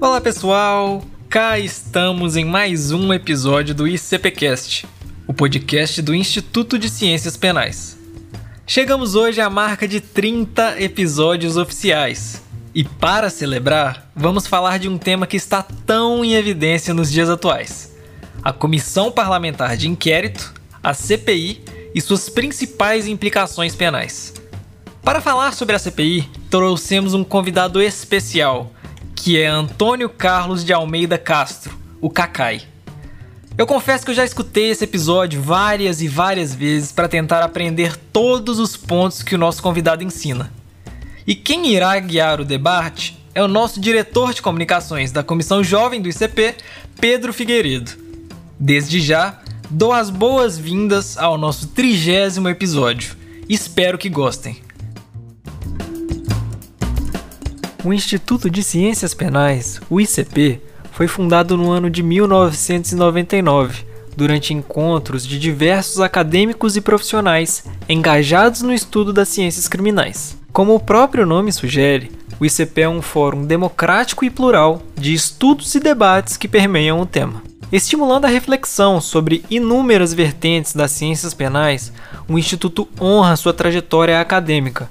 Olá pessoal, cá estamos em mais um episódio do ICPcast, o podcast do Instituto de Ciências Penais. Chegamos hoje à marca de 30 episódios oficiais. E para celebrar, vamos falar de um tema que está tão em evidência nos dias atuais: a Comissão Parlamentar de Inquérito, a CPI e suas principais implicações penais. Para falar sobre a CPI, trouxemos um convidado especial que é Antônio Carlos de Almeida Castro, o Cacai. Eu confesso que eu já escutei esse episódio várias e várias vezes para tentar aprender todos os pontos que o nosso convidado ensina. E quem irá guiar o debate é o nosso diretor de comunicações da Comissão Jovem do ICP, Pedro Figueiredo. Desde já, dou as boas-vindas ao nosso trigésimo episódio. Espero que gostem. O Instituto de Ciências Penais, o ICP, foi fundado no ano de 1999, durante encontros de diversos acadêmicos e profissionais engajados no estudo das ciências criminais. Como o próprio nome sugere, o ICP é um fórum democrático e plural de estudos e debates que permeiam o tema. Estimulando a reflexão sobre inúmeras vertentes das ciências penais, o Instituto honra sua trajetória acadêmica,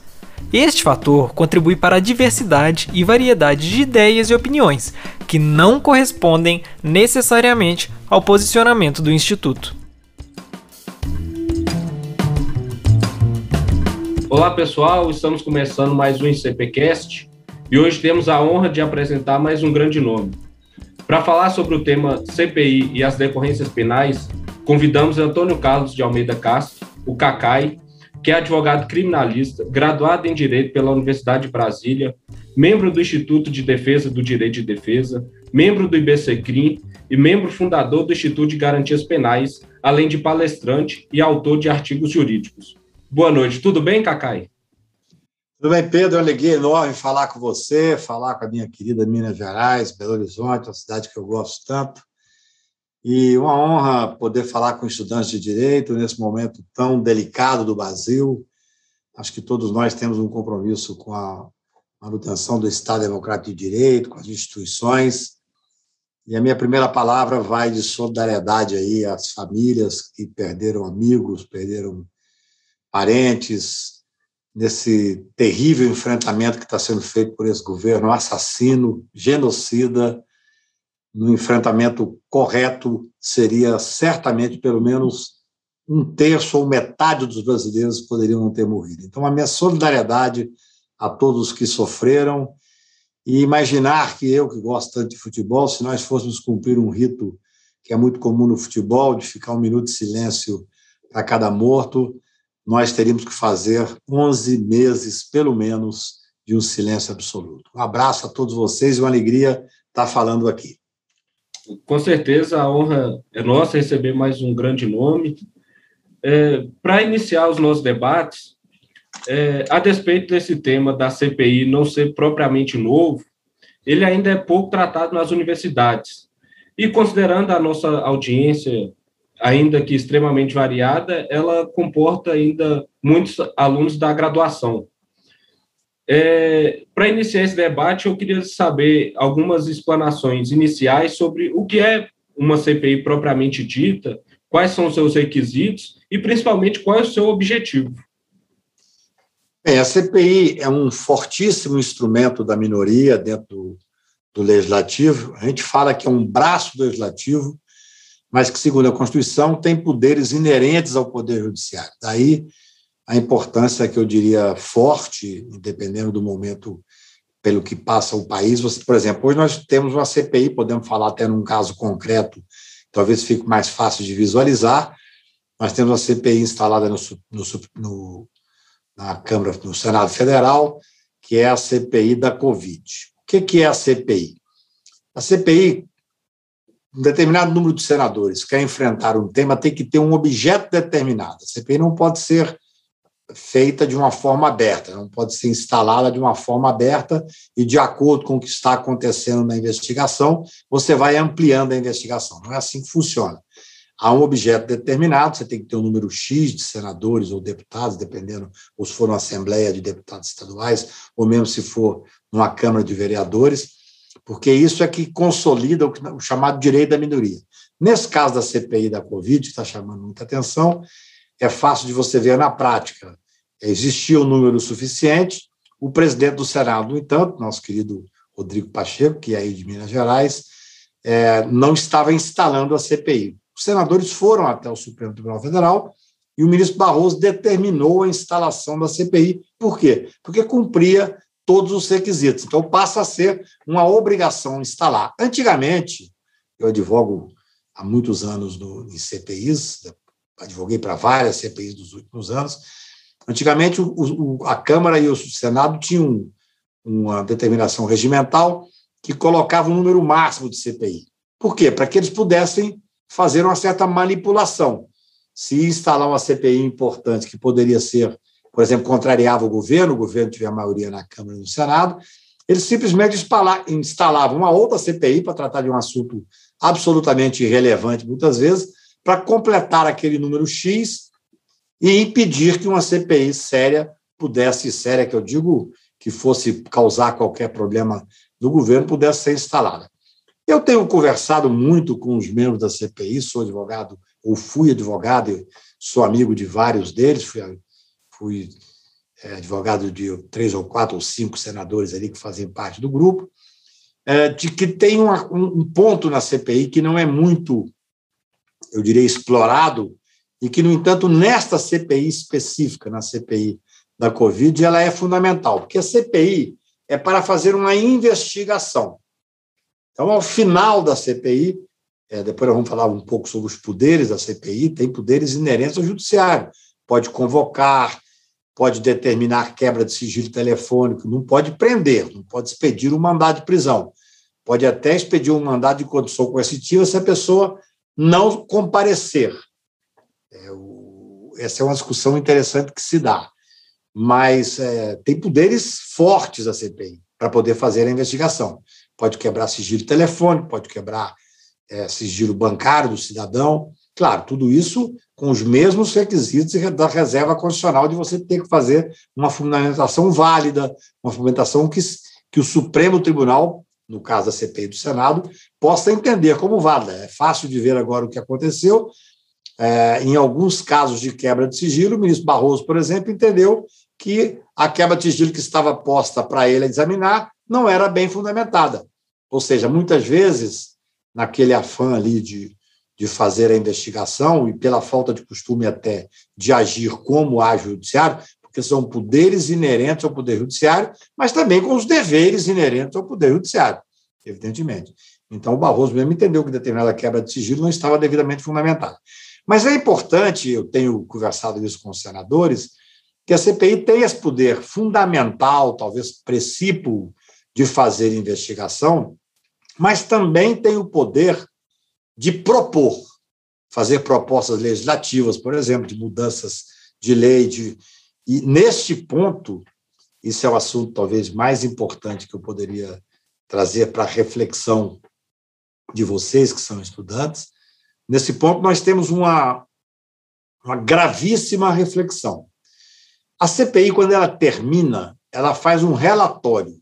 Este fator contribui para a diversidade e variedade de ideias e opiniões, que não correspondem necessariamente ao posicionamento do Instituto. Olá pessoal, estamos começando mais um ICPcast e hoje temos a honra de apresentar mais um grande nome. Para falar sobre o tema CPI e as decorrências penais, convidamos Antônio Carlos de Almeida Castro, o Cacai, que é advogado criminalista, graduado em Direito pela Universidade de Brasília, membro do Instituto de Defesa do Direito de Defesa, membro do IBCCRIM e membro fundador do Instituto de Garantias Penais, além de palestrante e autor de artigos jurídicos. Boa noite, tudo bem, Cacai? Tudo bem, Pedro? Uma alegria enorme falar com você, falar com a minha querida Minas Gerais, Belo Horizonte, uma cidade que eu gosto tanto. E uma honra poder falar com estudantes de direito nesse momento tão delicado do Brasil. Acho que todos nós temos um compromisso com a manutenção do Estado Democrático de Direito, com as instituições. E a minha primeira palavra vai de solidariedade aí às famílias que perderam amigos, perderam parentes, nesse terrível enfrentamento que está sendo feito por esse governo assassino, genocida, no enfrentamento correto, seria certamente pelo menos um terço ou metade dos brasileiros poderiam não ter morrido. Então, a minha solidariedade a todos os que sofreram e imaginar que eu, que gosto tanto de futebol, se nós fôssemos cumprir um rito que é muito comum no futebol, de ficar um minuto de silêncio para cada morto, nós teríamos que fazer 11 meses, pelo menos, de um silêncio absoluto. Um abraço a todos vocês e uma alegria estar falando aqui com certeza a honra é nossa receber mais um grande nome. É, Para iniciar os nossos debates, é, a despeito desse tema da CPI não ser propriamente novo, ele ainda é pouco tratado nas universidades. E considerando a nossa audiência, ainda que extremamente variada, ela comporta ainda muitos alunos da graduação. É, Para iniciar esse debate, eu queria saber algumas explanações iniciais sobre o que é uma CPI propriamente dita, quais são os seus requisitos e, principalmente, qual é o seu objetivo. Bem, a CPI é um fortíssimo instrumento da minoria dentro do, do legislativo. A gente fala que é um braço do legislativo, mas que, segundo a Constituição, tem poderes inerentes ao Poder Judiciário. Daí a importância que eu diria forte, dependendo do momento pelo que passa o país. Você, por exemplo, hoje nós temos uma CPI, podemos falar até num caso concreto, talvez fique mais fácil de visualizar. Nós temos uma CPI instalada no, no, no, na Câmara, no Senado Federal, que é a CPI da Covid. O que, que é a CPI? A CPI um determinado número de senadores quer enfrentar um tema, tem que ter um objeto determinado. A CPI não pode ser feita de uma forma aberta, não pode ser instalada de uma forma aberta e, de acordo com o que está acontecendo na investigação, você vai ampliando a investigação. Não é assim que funciona. Há um objeto determinado, você tem que ter um número X de senadores ou deputados, dependendo, ou se for uma Assembleia de Deputados Estaduais, ou mesmo se for uma Câmara de Vereadores porque isso é que consolida o, chamado direito da minoria. Nesse caso da CPI da Covid, que está chamando muita atenção, é fácil de você ver na prática. Existia um número suficiente, o presidente do Senado, no entanto, nosso querido Rodrigo Pacheco, que é aí de Minas Gerais, é, não estava instalando a CPI. Os senadores foram até o Supremo Tribunal Federal e o ministro Barroso determinou a instalação da CPI. Por quê? Porque cumpria todos os requisitos. Então, passa a ser uma obrigação instalar. Antigamente, eu advogo há muitos anos no, em CPIs, advoguei para várias CPIs dos últimos anos. Antigamente, o, o, a Câmara e o Senado tinham uma determinação regimental que colocava um número máximo de CPI. Por quê? Para que eles pudessem fazer uma certa manipulação. Se instalar uma CPI importante que poderia ser por exemplo, contrariava o governo, o governo tiver maioria na Câmara e no Senado, eles simplesmente instalavam uma outra CPI para tratar de um assunto absolutamente irrelevante, muitas vezes, para completar aquele número X e impedir que uma CPI séria pudesse, séria que eu digo, que fosse causar qualquer problema do governo, pudesse ser instalada. Eu tenho conversado muito com os membros da CPI, sou advogado, ou fui advogado, sou amigo de vários deles, fui fui é, advogado de três ou quatro ou cinco senadores ali que fazem parte do grupo, é, de que tem uma, um, ponto na CPI que não é muito, eu diria, explorado, e que, no entanto, nesta CPI específica, na CPI da Covid, ela é fundamental, porque a CPI é para fazer uma investigação. Então, ao final da CPI, é, depois nós vamos falar um pouco sobre os poderes da CPI, tem poderes inerentes ao judiciário. Pode convocar, pode determinar quebra de sigilo telefônico, não pode prender, não pode expedir um mandado de prisão. Pode até expedir um mandado de condição coercitiva se a pessoa não comparecer. É, o, essa é uma discussão interessante que se dá. Mas é, tem poderes fortes a CPI para poder fazer a investigação. Pode quebrar sigilo telefônico, pode quebrar é, sigilo bancário do cidadão. Claro, tudo isso com os mesmos requisitos da reserva constitucional de você ter que fazer uma fundamentação válida, uma fundamentação que, que o Supremo Tribunal, no caso da CPI do Senado, possa entender como válida. É fácil de ver agora o que aconteceu. É, em alguns casos de quebra de sigilo, o ministro Barroso, por exemplo, entendeu que a quebra de sigilo que estava posta para ele examinar não era bem fundamentada. Ou seja, muitas vezes, naquele afã ali de de fazer a investigação e pela falta de costume até de agir como o judiciário, porque são poderes inerentes ao poder judiciário, mas também com os deveres inerentes ao poder judiciário, evidentemente. Então, o Barroso mesmo entendeu que determinada quebra de sigilo não estava devidamente fundamentada. Mas é importante, eu tenho conversado isso com os senadores, que a CPI tem esse poder fundamental, talvez precípio, de fazer investigação, mas também tem o poder de propor, fazer propostas legislativas, por exemplo, de mudanças de lei. De, e neste ponto, isso é o assunto talvez mais importante que eu poderia trazer para a reflexão de vocês que são estudantes. Nesse ponto, nós temos uma, uma gravíssima reflexão. A CPI, quando ela termina, ela faz um relatório.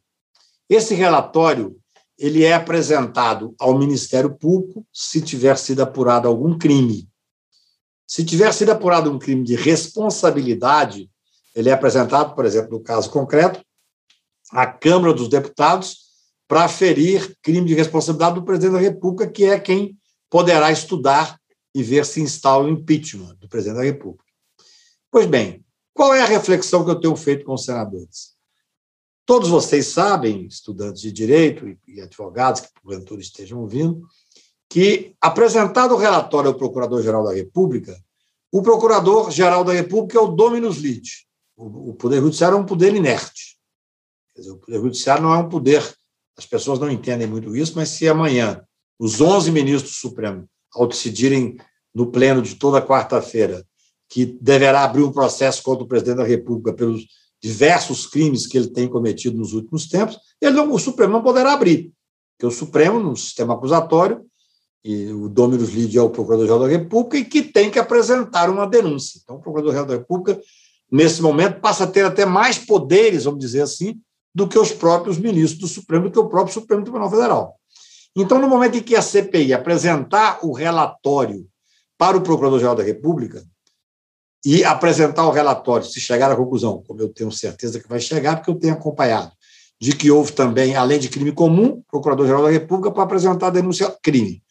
Esse relatório ele é apresentado ao Ministério Público se tiver sido apurado algum crime. Se tiver sido apurado um crime de responsabilidade, ele é apresentado, por exemplo, no caso concreto, à Câmara dos Deputados para aferir crime de responsabilidade do presidente da República, que é quem poderá estudar e ver se instala o impeachment do presidente da República. Pois bem, qual é a reflexão que eu tenho feito com os senadores? Todos vocês sabem, estudantes de direito e advogados que porventura estejam ouvindo, que, apresentado o relatório ao Procurador-Geral da República, o Procurador-Geral da República é o dominus lite. O Poder Judiciário é um poder inerte. Dizer, o Poder Judiciário não é um poder, as pessoas não entendem muito isso, mas se amanhã os 11 ministros do Supremo, ao decidirem no pleno de toda quarta-feira que deverá abrir um processo contra o presidente da República pelos diversos crimes que ele tem cometido nos últimos tempos, ele não, o Supremo não poderá abrir, porque o Supremo, no sistema acusatório, e o Dominus Lide é o Procurador-Geral da República e que tem que apresentar uma denúncia. Então, o Procurador-Geral da República, nesse momento, passa a ter até mais poderes, vamos dizer assim, do que os próprios ministros do Supremo, do que o próprio Supremo Tribunal Federal. Então, no momento em que a CPI apresentar o relatório para o Procurador-Geral da República e apresentar o relatório, se chegar à conclusão, como eu tenho certeza que vai chegar, porque eu tenho acompanhado, de que houve também, além de crime comum, Procurador-Geral da República para apresentar a denúncia crime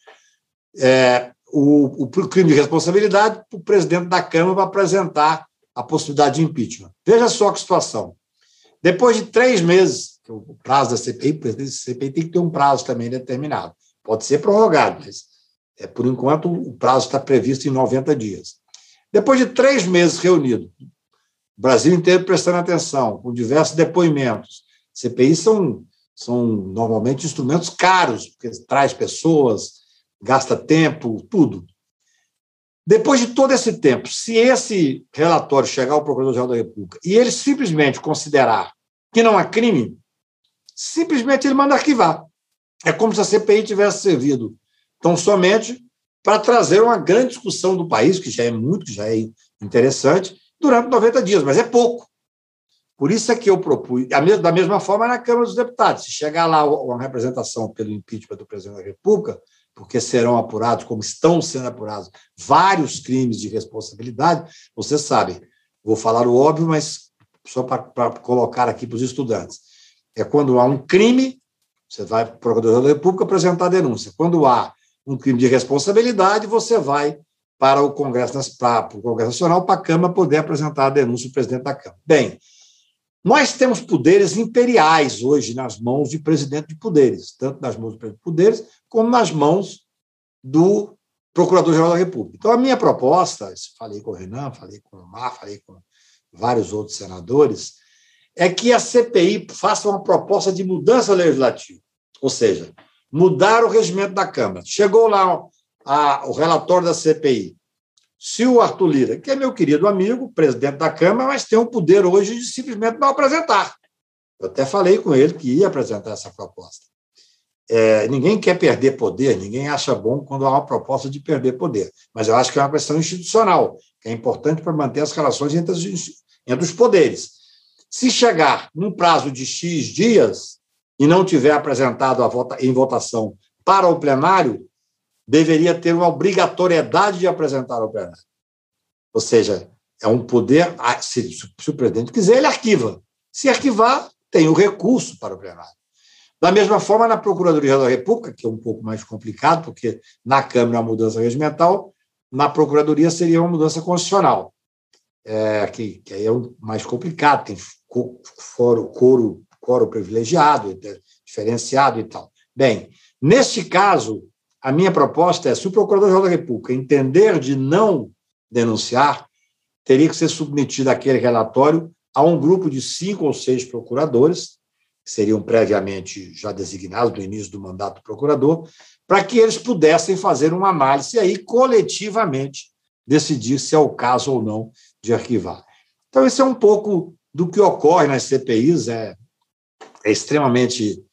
é, o, o, crime de responsabilidade o presidente da Câmara para apresentar a possibilidade de impeachment. Veja só que situação. Depois de três meses, o prazo da CPI, da CPI tem que ter um prazo também determinado. Pode ser prorrogado, mas é, por enquanto o prazo está previsto em 90 dias. Depois de três meses reunido, o Brasil inteiro prestando atenção, com diversos depoimentos. CPIs são, são normalmente instrumentos caros, porque traz pessoas, gasta tempo, tudo. Depois de todo esse tempo, se esse relatório chegar ao Procurador-Geral da República e ele simplesmente considerar que não há crime, simplesmente ele manda arquivar. É como se a CPI tivesse servido tão somente para trazer uma grande discussão do país, que já é muito, que já é interessante, durante 90 dias, mas é pouco. Por isso é que eu propus, da mesma forma na Câmara dos Deputados, se chegar lá uma representação pelo impeachment do presidente da República, porque serão apurados, como estão sendo apurados, vários crimes de responsabilidade. Vocês sabem, vou falar o óbvio, mas só para colocar aqui para os estudantes. É quando há um crime, você vai para o Procurador da República apresentar a denúncia. Quando há um crime de responsabilidade, você vai para o Congresso, para o Congresso Nacional, para a Câmara poder apresentar a denúncia do presidente da Câmara. Bem, nós temos poderes imperiais hoje nas mãos de presidente de poderes, tanto nas mãos do presidente de poderes, como nas mãos do Procurador-Geral da República. Então, a minha proposta, falei com o Renan, falei com o Mar, falei com vários outros senadores, é que a CPI faça uma proposta de mudança legislativa, ou seja, mudar o regimento da Câmara. Chegou lá a, o relatório da CPI, se o Arthur Lira, que é meu querido amigo, presidente da Câmara, mas tem o poder hoje de simplesmente não apresentar. Eu até falei com ele que ia apresentar essa proposta. É, ninguém quer perder poder, ninguém acha bom quando há uma proposta de perder poder. Mas eu acho que é uma questão institucional, que é importante para manter as relações entre, as, entre os poderes. Se chegar num prazo de X dias e não tiver apresentado vota, em votação para o plenário, deveria ter uma obrigatoriedade de apresentar ao plenário. Ou seja, é um poder, se, se o presidente quiser, ele arquiva. Se arquivar, tem o recurso para o plenário. Da mesma forma, na Procuradoria da República, que é um pouco mais complicado, porque na Câmara é uma mudança regimental, na Procuradoria seria uma mudança constitucional, é, que, que aí é mais complicado, tem foro, coro, coro privilegiado, diferenciado e tal. Bem, neste caso, a minha proposta é: se o Procurador-Geral da República entender de não denunciar, teria que ser submetido aquele relatório a um grupo de cinco ou seis procuradores, que seriam previamente já designados no início do mandato do procurador, para que eles pudessem fazer uma análise e aí coletivamente decidir se é o caso ou não de arquivar. Então, isso é um pouco do que ocorre nas CPIs, é, é extremamente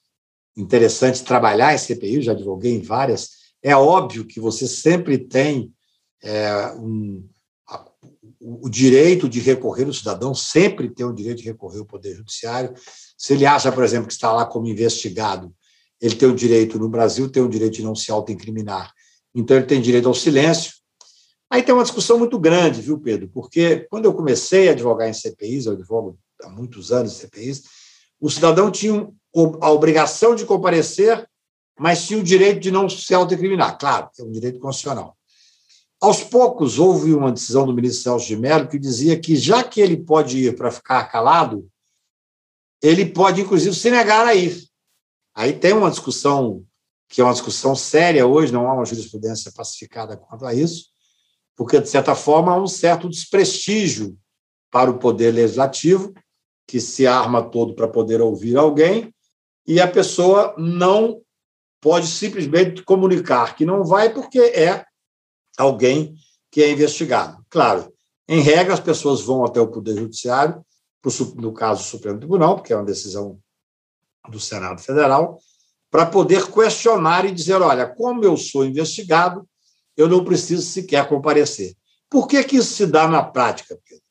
interessante trabalhar em CPI, já divulguei em várias. É óbvio que você sempre tem é, um, a, o direito de recorrer, o cidadão sempre tem o direito de recorrer ao Poder Judiciário. Se ele acha, por exemplo, que está lá como investigado, ele tem o direito, no Brasil, tem o direito de não se autoincriminar. Então, ele tem direito ao silêncio. Aí tem uma discussão muito grande, viu, Pedro? Porque quando eu comecei a advogar em CPIs, eu advogo há muitos anos em CPIs, o cidadão tinha a obrigação de comparecer, mas tinha o direito de não se autoincriminar. Claro, é um direito constitucional. Aos poucos, houve uma decisão do ministro Celso de Mello que dizia que, já que ele pode ir para ficar calado, ele pode, inclusive, se negar a ir. Aí tem uma discussão, que é uma discussão séria hoje, não há uma jurisprudência pacificada quanto a isso, porque, de certa forma, há um certo desprestígio para o poder legislativo, que se arma todo para poder ouvir alguém, e a pessoa não pode simplesmente comunicar que não vai porque é alguém que é investigado. Claro, em regra, as pessoas vão até o Poder Judiciário, no caso do Supremo Tribunal, porque é uma decisão do Senado Federal, para poder questionar e dizer: olha, como eu sou investigado, eu não preciso sequer comparecer. Por que, que isso se dá na prática, Pedro?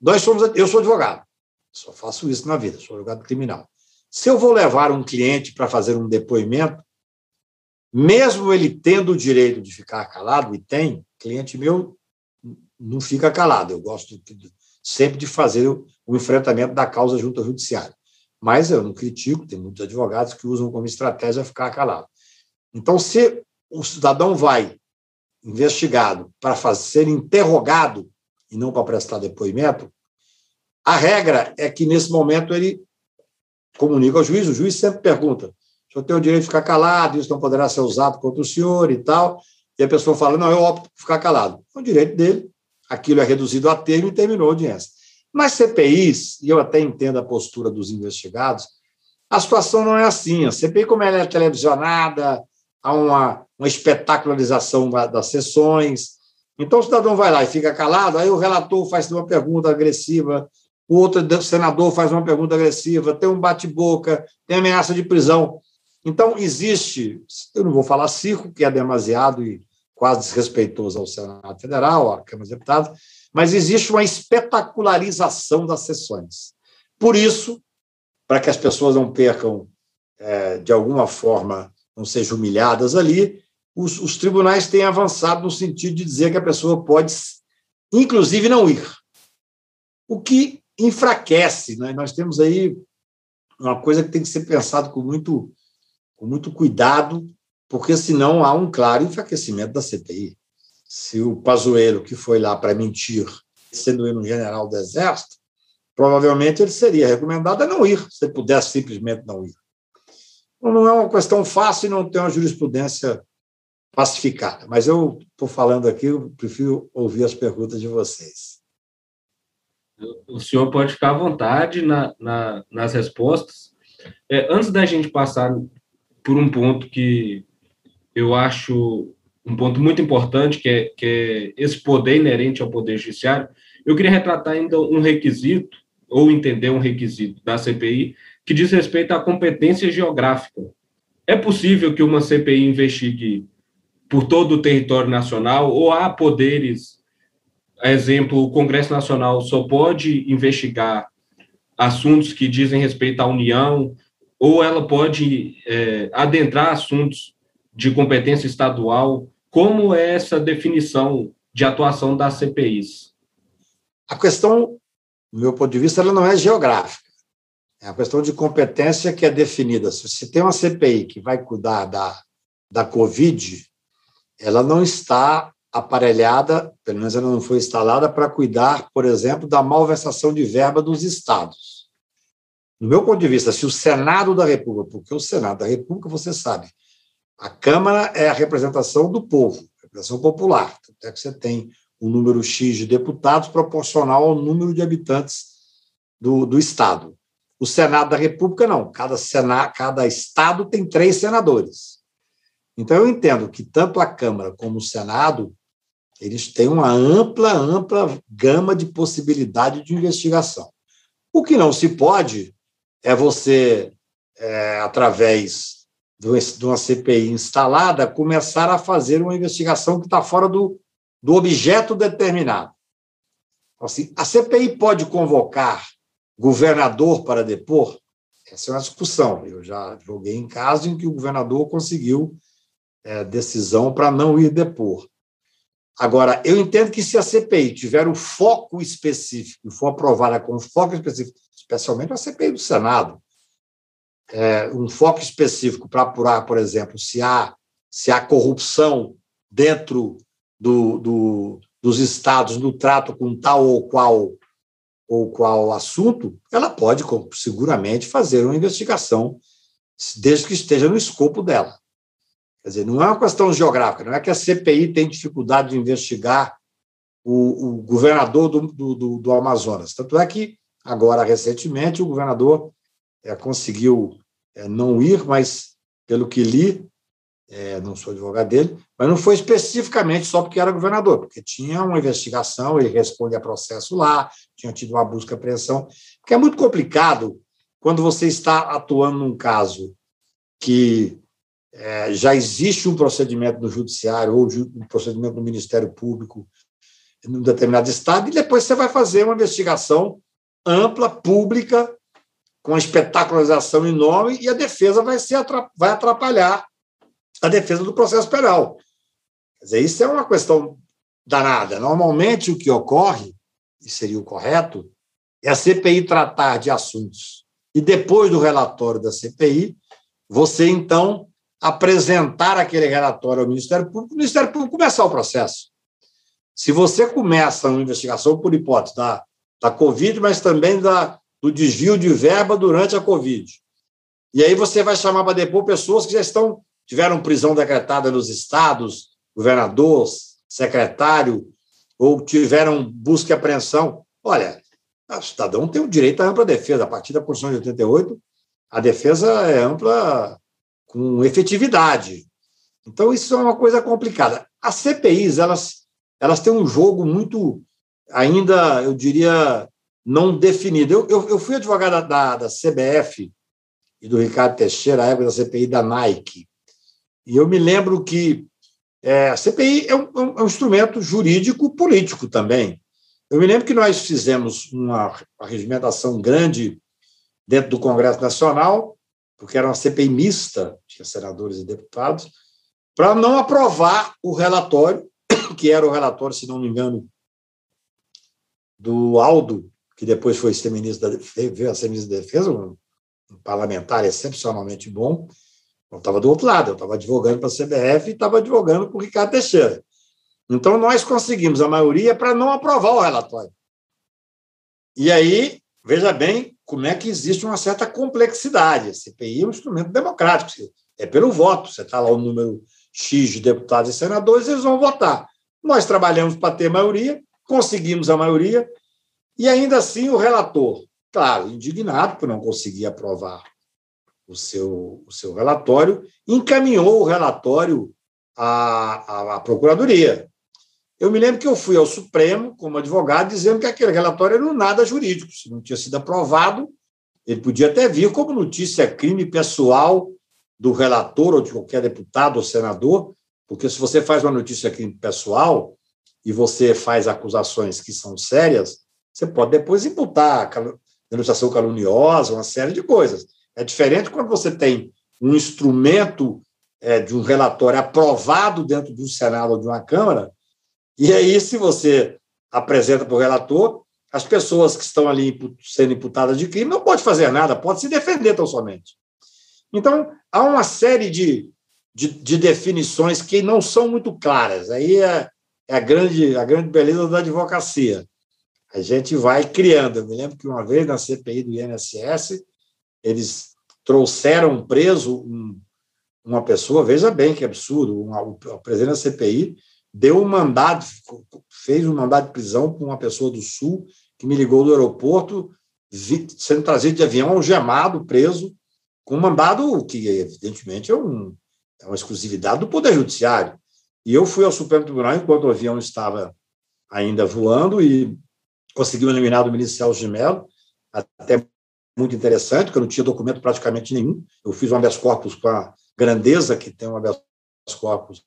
Nós somos, eu sou advogado, só faço isso na vida, sou advogado criminal. Se eu vou levar um cliente para fazer um depoimento, mesmo ele tendo o direito de ficar calado, e tem, cliente meu não fica calado, eu gosto de, sempre de fazer o, o enfrentamento da causa junto ao judiciário. Mas eu não critico, tem muitos advogados que usam como estratégia ficar calado. Então, se o cidadão vai investigado para ser interrogado e não para prestar depoimento, a regra é que, nesse momento, ele comunica ao juiz, o juiz sempre pergunta: o senhor tem o direito de ficar calado, isso não poderá ser usado contra o senhor e tal. E a pessoa fala: não, eu opto por ficar calado. É o direito dele, aquilo é reduzido a termo e terminou a audiência. Mas CPIs, e eu até entendo a postura dos investigados, a situação não é assim. A CPI, como ela é televisionada, há uma, uma espetacularização das sessões. Então, o cidadão vai lá e fica calado, aí o relator faz uma pergunta agressiva, o outro senador faz uma pergunta agressiva, tem um bate-boca, tem ameaça de prisão. Então, existe, eu não vou falar circo, que é demasiado e quase desrespeitoso ao Senado Federal, à Câmara dos Deputados, mas existe uma espetacularização das sessões. Por isso, para que as pessoas não percam, é, de alguma forma, não sejam humilhadas ali, os, os tribunais têm avançado no sentido de dizer que a pessoa pode, inclusive, não ir. O que enfraquece. Né? Nós temos aí uma coisa que tem que ser pensado com muito, com muito cuidado, porque senão há um claro enfraquecimento da CPI. Se o Pazuello, que foi lá para mentir, sendo ele um general do Exército, provavelmente ele seria recomendado a não ir, se pudesse simplesmente não ir. Então, não é uma questão fácil e não tem uma jurisprudência pacificada. Mas eu estou falando aqui, eu prefiro ouvir as perguntas de vocês. O senhor pode ficar à vontade na, na, nas respostas. É, antes da gente passar por um ponto que eu acho um ponto muito importante, que é, que é esse poder inerente ao Poder Judiciário, eu queria retratar ainda um requisito, ou entender um requisito da CPI, que diz respeito à competência geográfica. É possível que uma CPI investigue por todo o território nacional, ou há poderes exemplo, o Congresso Nacional só pode investigar assuntos que dizem respeito à União, ou ela pode é, adentrar assuntos de competência estadual. Como é essa definição de atuação das CPIs? A questão, do meu ponto de vista, ela não é geográfica. É a questão de competência que é definida. Se tem uma CPI que vai cuidar da, da Covid, ela não está aparelhada, pelo menos ela não foi instalada, para cuidar, por exemplo, da malversação de verba dos estados. Do meu ponto de vista, se o Senado da República, porque o Senado da República, você sabe, a Câmara é a representação do povo, representação popular, até que você tem um número X de deputados proporcional ao número de habitantes do, do Estado. O Senado da República, não. Cada, Senado, cada Estado tem três senadores. Então, eu entendo que tanto a Câmara como o Senado eles têm uma ampla, ampla gama de possibilidade de investigação. O que não se pode é você, é, através de uma CPI instalada, começar a fazer uma investigação que está fora do, do objeto determinado. Assim, a CPI pode convocar governador para depor? Essa é uma discussão. Eu já joguei em caso em que o governador conseguiu é, decisão para não ir depor. Agora, eu entendo que se a CPI tiver um foco específico e for aprovada com um foco específico, especialmente a CPI do Senado, é, um foco específico para apurar, por exemplo, se há, se há corrupção dentro do, do, dos estados no trato com tal ou qual ou qual assunto, ela pode seguramente fazer uma investigação, desde que esteja no escopo dela. Quer dizer, não é uma questão geográfica, não é que a CPI tem dificuldade de investigar o, o governador do, do, do, Amazonas. Tanto é que, agora, recentemente, o governador é, conseguiu é, não ir, mas, pelo que li, é, não sou advogado dele, mas não foi especificamente só porque era governador, porque tinha uma investigação, ele responde a processo lá, tinha tido uma busca e apreensão, porque é muito complicado quando você está atuando num caso que é, já existe um procedimento no judiciário ou um procedimento no Ministério Público em um determinado estado, e depois você vai fazer uma investigação ampla, pública, com espetacularização enorme, e a defesa vai, ser, vai atrapalhar a defesa do processo penal. Quer dizer, isso é uma questão danada. Normalmente, o que ocorre, e seria o correto, é a CPI tratar de assuntos. E depois do relatório da CPI, você, então, apresentar aquele relatório ao Ministério Público, o Ministério Público começar o processo. Se você começa uma investigação por hipótese da, da Covid, mas também da, do desvio de verba durante a Covid, e aí você vai chamar para depor pessoas que já estão tiveram prisão decretada nos estados, governador, secretário, ou tiveram busca e apreensão. Olha, o cidadão tem o direito à ampla defesa. A partir da Constituição de 88, a defesa é ampla com efetividade. Então, isso é uma coisa complicada. As CPIs, elas, elas têm um jogo muito, ainda, eu diria, não definido. Eu, eu, eu fui advogado da, da CBF e do Ricardo Teixeira, à época da CPI da Nike. E eu me lembro que é, a CPI é um, é um instrumento jurídico político também. Eu me lembro que nós fizemos uma, uma regimentação grande dentro do Congresso Nacional, porque era uma CPI mista, tinha senadores e deputados, para não aprovar o relatório, que era o relatório, se não me engano, do Aldo, que depois foi ser ministro da, veio a ser ministro da Defesa, um parlamentar excepcionalmente bom, eu estava do outro lado, eu estava advogando para a CBF e estava advogando para o Ricardo Teixeira. Então, nós conseguimos a maioria para não aprovar o relatório. E aí, veja bem como é que existe uma certa complexidade. A CPI é um instrumento democrático, é pelo voto. Você está lá o número X de deputados e senadores, eles vão votar. Nós trabalhamos para ter maioria, conseguimos a maioria, e ainda assim o relator, claro, indignado por não conseguir aprovar o seu, o seu relatório, encaminhou o relatório à, à, à Procuradoria. Eu me lembro que eu fui ao Supremo como advogado dizendo que aquele relatório era um nada jurídico, se não tinha sido aprovado, ele podia até vir como notícia crime pessoal do relator ou de qualquer deputado ou senador, porque se você faz uma notícia crime pessoal e você faz acusações que são sérias, você pode depois imputar denunciação caluniosa, uma série de coisas. É diferente quando você tem um instrumento é, de um relatório aprovado dentro do Senado ou de uma Câmara, e aí, se você apresenta para o relator, as pessoas que estão ali sendo imputadas de crime não pode fazer nada, pode se defender tão somente. Então, há uma série de, de, de definições que não são muito claras. Aí é, é, a, grande, a grande beleza da advocacia. A gente vai criando. Eu me lembro que uma vez na CPI do INSS, eles trouxeram preso um, uma pessoa, veja bem que absurdo, o presidente da CPI deu um mandado, fez um mandado de prisão para uma pessoa do Sul que me ligou do aeroporto, sendo trazido de avião, algemado, preso, com um mandado que, evidentemente, é, um, é uma exclusividade do Poder Judiciário. E eu fui ao Supremo Tribunal enquanto o avião estava ainda voando e consegui um eliminado do ministro Celso de Mello, até muito interessante, porque eu não tinha documento praticamente nenhum. Eu fiz um habeas corpus com a grandeza que tem um habeas corpus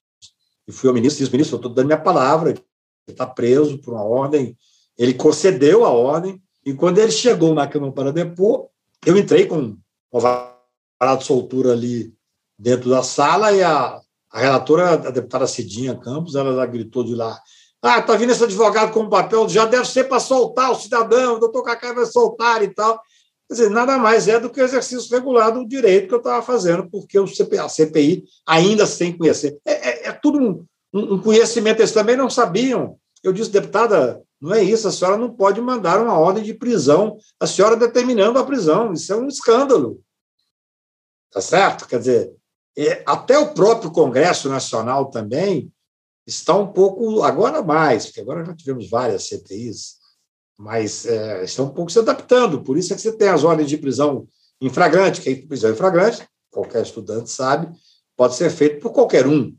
e fui ao ministro e disse, ministro, eu estou dando minha palavra, ele está preso por uma ordem. Ele concedeu a ordem e quando ele chegou na Câmara para depor, eu entrei com uma vara de soltura ali dentro da sala e a, a relatora, a deputada Cidinha Campos, ela, ela gritou de lá, ah, está vindo esse advogado com papel, já deve ser para soltar o cidadão, o doutor Cacá vai soltar e tal. Quer dizer, nada mais é do que o exercício regular do direito que eu estava fazendo, porque o CPI, a CPI, ainda sem conhecer. É, é tudo um, um, conhecimento, eles também não sabiam. Eu disse, deputada, não é isso, a senhora não pode mandar uma ordem de prisão, a senhora determinando a prisão, isso é um escândalo. Tá certo? Quer dizer, é, até o próprio Congresso Nacional também está um pouco, agora mais, porque agora já tivemos várias CTIs, mas é, estão um pouco se adaptando, por isso é que você tem as ordens de prisão em flagrante, que a prisão em flagrante, qualquer estudante sabe, pode ser feito por qualquer um.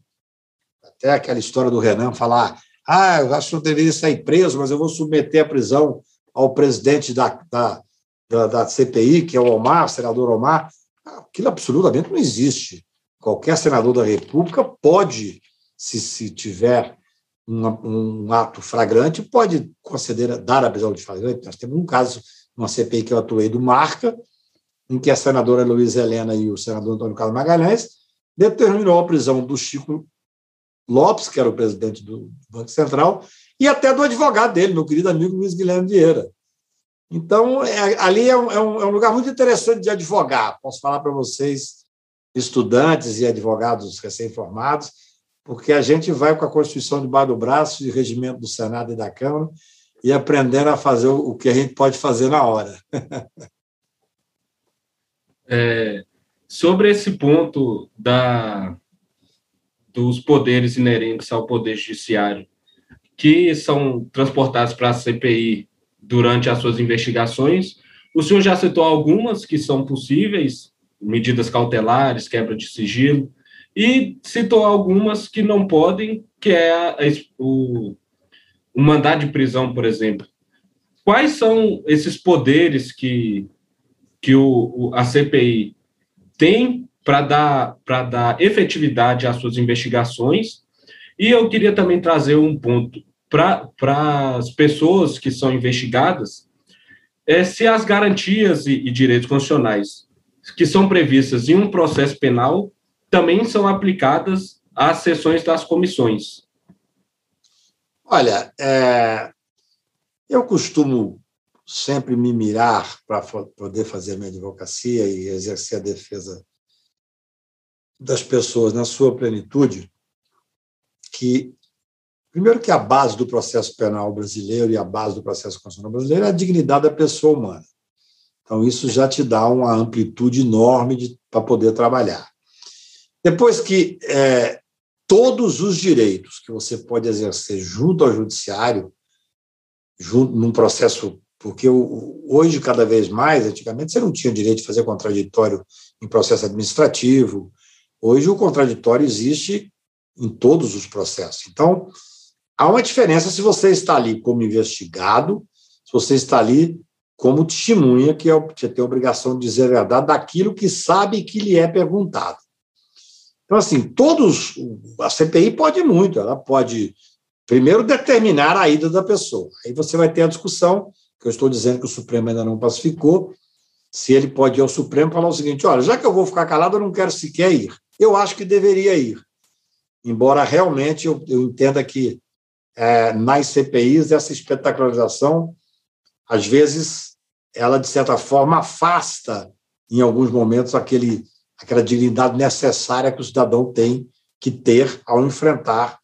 Até aquela história do Renan falar, ah, eu acho que não deveria sair preso, mas eu vou submeter a prisão ao presidente da, da, da, da CPI, que é o Omar, o senador Omar. Aquilo absolutamente não existe. Qualquer senador da República pode, se, se tiver um, um ato flagrante, pode conceder, dar a prisão de flagrante. Nós temos um caso, uma CPI que eu atuei do Marca, em que a senadora Luiz Helena e o senador Antônio Carlos Magalhães determinou a prisão do Chico Lopes, que era o presidente do Banco Central, e até do advogado dele, meu querido amigo Luiz Guilherme Vieira. Então, é, ali é um, é, um, é um, lugar muito interessante de advogar. Posso falar para vocês, estudantes e advogados recém-formados, porque a gente vai com a Constituição debaixo do braço e regimento do Senado e da Câmara e aprendendo a fazer o que a gente pode fazer na hora. é, sobre esse ponto da, dos poderes inerentes ao Poder Judiciário, que são transportados para a CPI durante as suas investigações. O senhor já citou algumas que são possíveis, medidas cautelares, quebra de sigilo, e citou algumas que não podem, que é o, o mandado de prisão, por exemplo. Quais são esses poderes que, que o, a CPI tem para dar, dar efetividade às suas investigações. E eu queria também trazer um ponto para as pessoas que são investigadas, é se as garantias e, e direitos constitucionais que são previstas em um processo penal também são aplicadas às sessões das comissões. Olha, é, eu costumo sempre me mirar para poder fazer minha advocacia e exercer a defesa das pessoas na sua plenitude, que primeiro que a base do processo penal brasileiro e a base do processo constitucional brasileiro é a dignidade da pessoa humana. Então isso já te dá uma amplitude enorme para poder trabalhar. Depois que é, todos os direitos que você pode exercer junto ao judiciário, junto num processo porque hoje cada vez mais, antigamente você não tinha direito de fazer contraditório em processo administrativo, Hoje o contraditório existe em todos os processos. Então, há uma diferença se você está ali como investigado, se você está ali como testemunha, que é, tem a obrigação de dizer a verdade daquilo que sabe que lhe é perguntado. Então, assim, todos. A CPI pode muito, ela pode, primeiro, determinar a ida da pessoa. Aí você vai ter a discussão, que eu estou dizendo que o Supremo ainda não pacificou, se ele pode ir ao Supremo falar o seguinte: olha, já que eu vou ficar calado, eu não quero sequer ir eu acho que deveria ir. Embora realmente eu, eu entenda que é, nas CPIs essa espetacularização, às vezes, ela, de certa forma, afasta, em alguns momentos, aquele, aquela dignidade necessária que o cidadão tem que ter ao enfrentar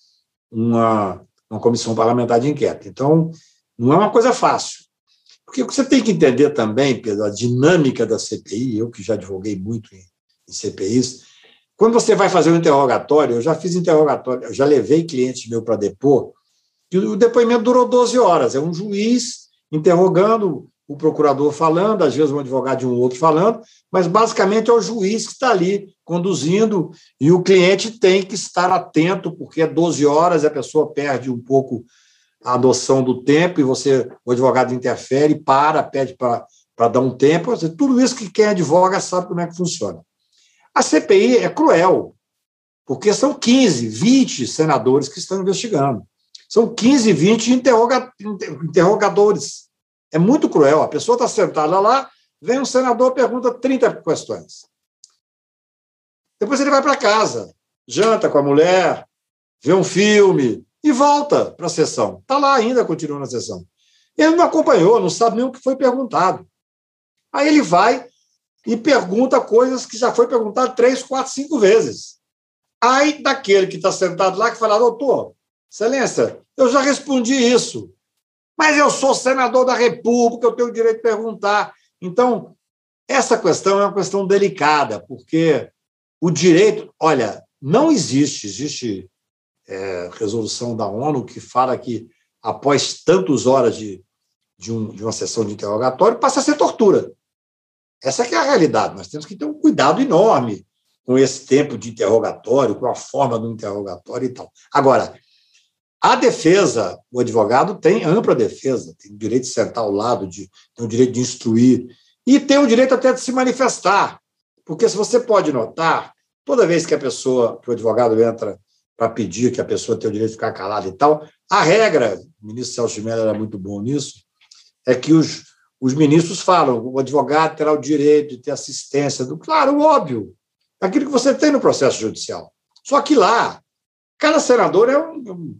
uma, uma comissão parlamentar de inquérito. Então, não é uma coisa fácil. Porque você tem que entender também, Pedro, a dinâmica da CPI, eu que já advoguei muito em, em CPIs, quando você vai fazer um interrogatório, eu já fiz interrogatório, já levei clientes meu para depor, e o depoimento durou 12 horas. É um juiz interrogando, o procurador falando, às vezes um advogado de um outro falando, mas basicamente é o juiz que está ali conduzindo e o cliente tem que estar atento, porque é 12 horas, a pessoa perde um pouco a noção do tempo e você, o advogado interfere, para, pede para dar um tempo. Tudo isso que quem advoga sabe como é que funciona. A CPI é cruel, porque são 15, 20 senadores que estão investigando. São 15, 20 interroga interrogadores. É muito cruel. A pessoa está sentada lá, vem um senador, pergunta 30 questões. Depois ele vai para casa, janta com a mulher, vê um filme e volta para a sessão. Está lá ainda, continua na sessão. Ele não acompanhou, não sabe nem o que foi perguntado. Aí ele vai, e pergunta coisas que já foi perguntado três, quatro, cinco vezes. Aí daquele que está sentado lá que fala, doutor, excelência, eu já respondi isso, mas eu sou senador da República, eu tenho o direito de perguntar. Então, essa questão é uma questão delicada, porque o direito, olha, não existe, existe é, resolução da ONU que fala que após tantas horas de, de, um, de uma sessão de interrogatório passa a ser tortura. Essa é a realidade. Nós temos que ter um cuidado enorme com esse tempo de interrogatório, com a forma do interrogatório e tal. Agora, a defesa, o advogado tem ampla defesa, tem o direito de sentar ao lado, de, tem o direito de instruir e tem o direito até de se manifestar. Porque se você pode notar, toda vez que a pessoa, que o advogado entra para pedir que a pessoa tenha o direito de ficar calada e tal, a regra, o ministro Celso Mello era muito bom nisso, é que os, os ministros falam, o advogado terá o direito de ter assistência do. Claro, óbvio, aquilo que você tem no processo judicial. Só que lá, cada senador é um,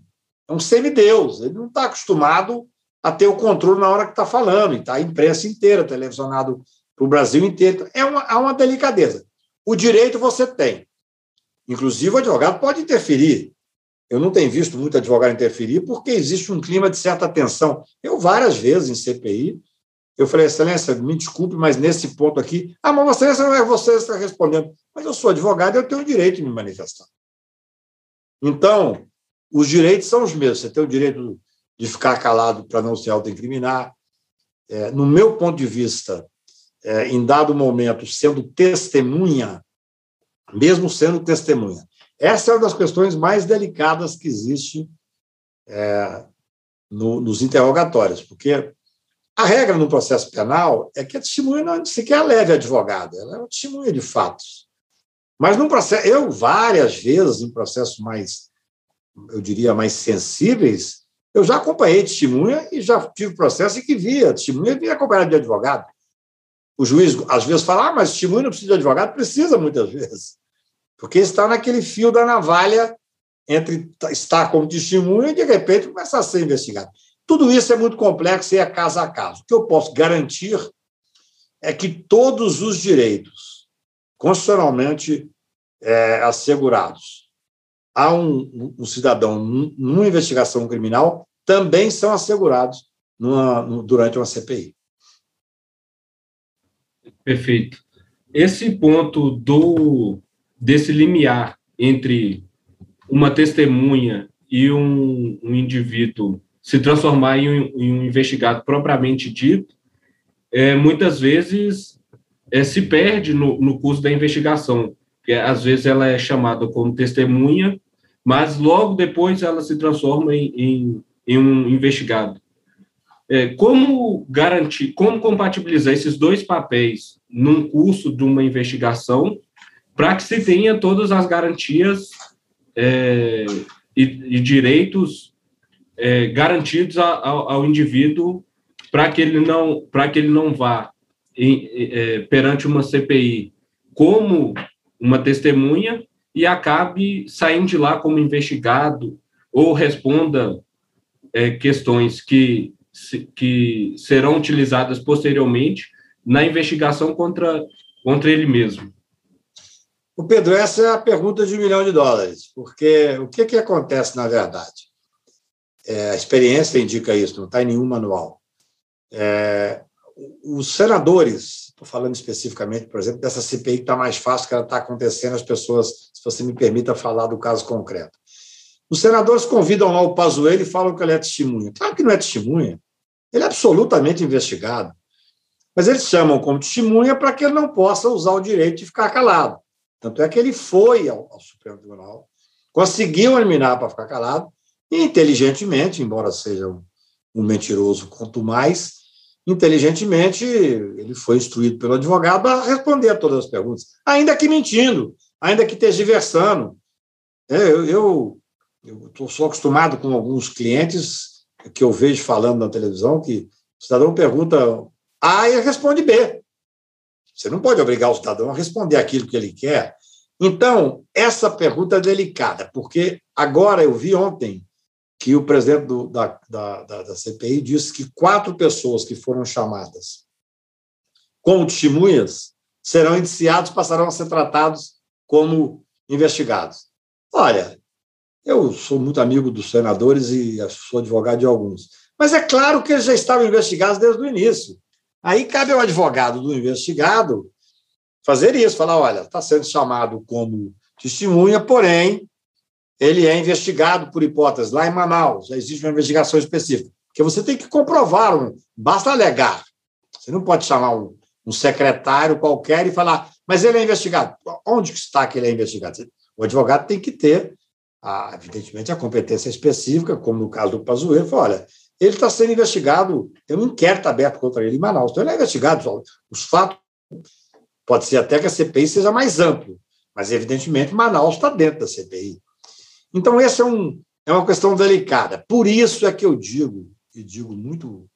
é um semideus, ele não está acostumado a ter o controle na hora que está falando, e está a imprensa inteira, televisionado para o Brasil inteiro. É uma, é uma delicadeza. O direito você tem. Inclusive, o advogado pode interferir. Eu não tenho visto muito advogado interferir porque existe um clima de certa tensão. Eu, várias vezes em CPI, eu falei, Excelência, me desculpe, mas nesse ponto aqui. Ah, mas Excelência não é você que está respondendo. Mas eu sou advogado e eu tenho o direito de me manifestar. Então, os direitos são os mesmos. Você tem o direito de ficar calado para não se autoincriminar. É, no meu ponto de vista, é, em dado momento, sendo testemunha, mesmo sendo testemunha, essa é uma das questões mais delicadas que existe é, no, nos interrogatórios, porque a regra no processo penal é que a testemunha não sequer leve advogado, ela é uma testemunha de fatos. Mas num processo, eu várias vezes em processos mais, eu diria, mais sensíveis, eu já acompanhei testemunha e já tive processo em que via testemunha vinha acompanhado de advogado. O juiz às vezes fala, ah, mas testemunha não precisa de advogado, precisa muitas vezes, porque está naquele fio da navalha entre estar como testemunha e de repente começar a ser investigado. Tudo isso é muito complexo e é caso a caso. O que eu posso garantir é que todos os direitos constitucionalmente é, assegurados a um, um cidadão numa investigação criminal também são assegurados numa, durante uma CPI. Perfeito. Esse ponto do desse limiar entre uma testemunha e um, um indivíduo se transformar em um, em um investigado propriamente dito, é, muitas vezes é, se perde no, no curso da investigação, que às vezes ela é chamada como testemunha, mas logo depois ela se transforma em, em, em um investigado. É, como garantir, como compatibilizar esses dois papéis num curso de uma investigação para que se tenha todas as garantias é, e, e direitos é, garantidos ao, ao indivíduo para que ele não para que ele não vá em, é, perante uma CPI como uma testemunha e acabe saindo de lá como investigado ou responda é, questões que que serão utilizadas posteriormente na investigação contra contra ele mesmo. O Pedro, essa é a pergunta de um milhão de dólares, porque o que, que acontece na verdade? É, a experiência indica isso, não está em nenhum manual. É, os senadores, estou falando especificamente, por exemplo, dessa CPI que está mais fácil, que ela está acontecendo, as pessoas, se você me permita falar do caso concreto. Os senadores convidam lá o Pazuello e falam que ele é testemunha. Claro que não é testemunha. Ele é absolutamente investigado. Mas eles chamam como testemunha para que ele não possa usar o direito de ficar calado. Tanto é que ele foi ao, ao Supremo Tribunal, conseguiu eliminar para ficar calado, inteligentemente, embora seja um, mentiroso quanto mais, inteligentemente ele foi instruído pelo advogado a responder a todas as perguntas, ainda que mentindo, ainda que tergiversando. É, eu, eu sou acostumado com alguns clientes que eu vejo falando na televisão que o cidadão pergunta A e responde B. Você não pode obrigar o cidadão a responder aquilo que ele quer. Então, essa pergunta é delicada, porque agora eu vi ontem que o presidente do, da, da, da, CPI disse que quatro pessoas que foram chamadas como testemunhas serão indiciados, passarão a ser tratados como investigados. Olha, eu sou muito amigo dos senadores e sou advogado de alguns. Mas é claro que eles já estavam investigados desde o início. Aí cabe ao advogado do investigado fazer isso, falar, olha, está sendo chamado como testemunha, porém, ele é investigado por hipótese lá em Manaus, já existe uma investigação específica, porque você tem que comprovar, basta alegar. Você não pode chamar um, um secretário qualquer e falar, mas ele é investigado. Onde está que ele é investigado? O advogado tem que ter, a, evidentemente, a competência específica, como no caso do Pazuello, fala, olha, ele está sendo investigado, tem um inquérito aberto contra ele em Manaus, então ele é investigado, os fatos, pode ser até que a CPI seja mais amplo, mas evidentemente Manaus está dentro da CPI. Então, essa é, um, é uma questão delicada. Por isso é que eu digo, e digo muito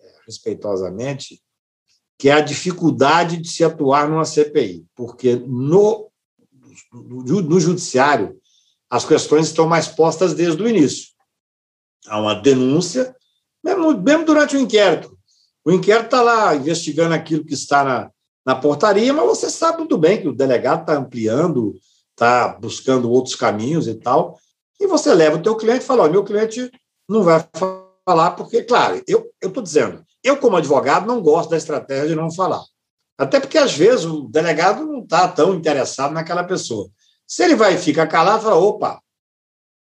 é, respeitosamente, que é a dificuldade de se atuar numa CPI, porque no, no, judiciário as questões estão mais postas desde o início. Há uma denúncia, mesmo, mesmo durante o inquérito. O inquérito está lá investigando aquilo que está na, na portaria, mas você sabe muito bem que o delegado está ampliando, está buscando outros caminhos e tal, e você leva o teu cliente e fala, meu cliente não vai falar, porque, claro, eu estou dizendo, eu, como advogado, não gosto da estratégia de não falar. Até porque, às vezes, o delegado não está tão interessado naquela pessoa. Se ele vai ficar calado, fala, opa,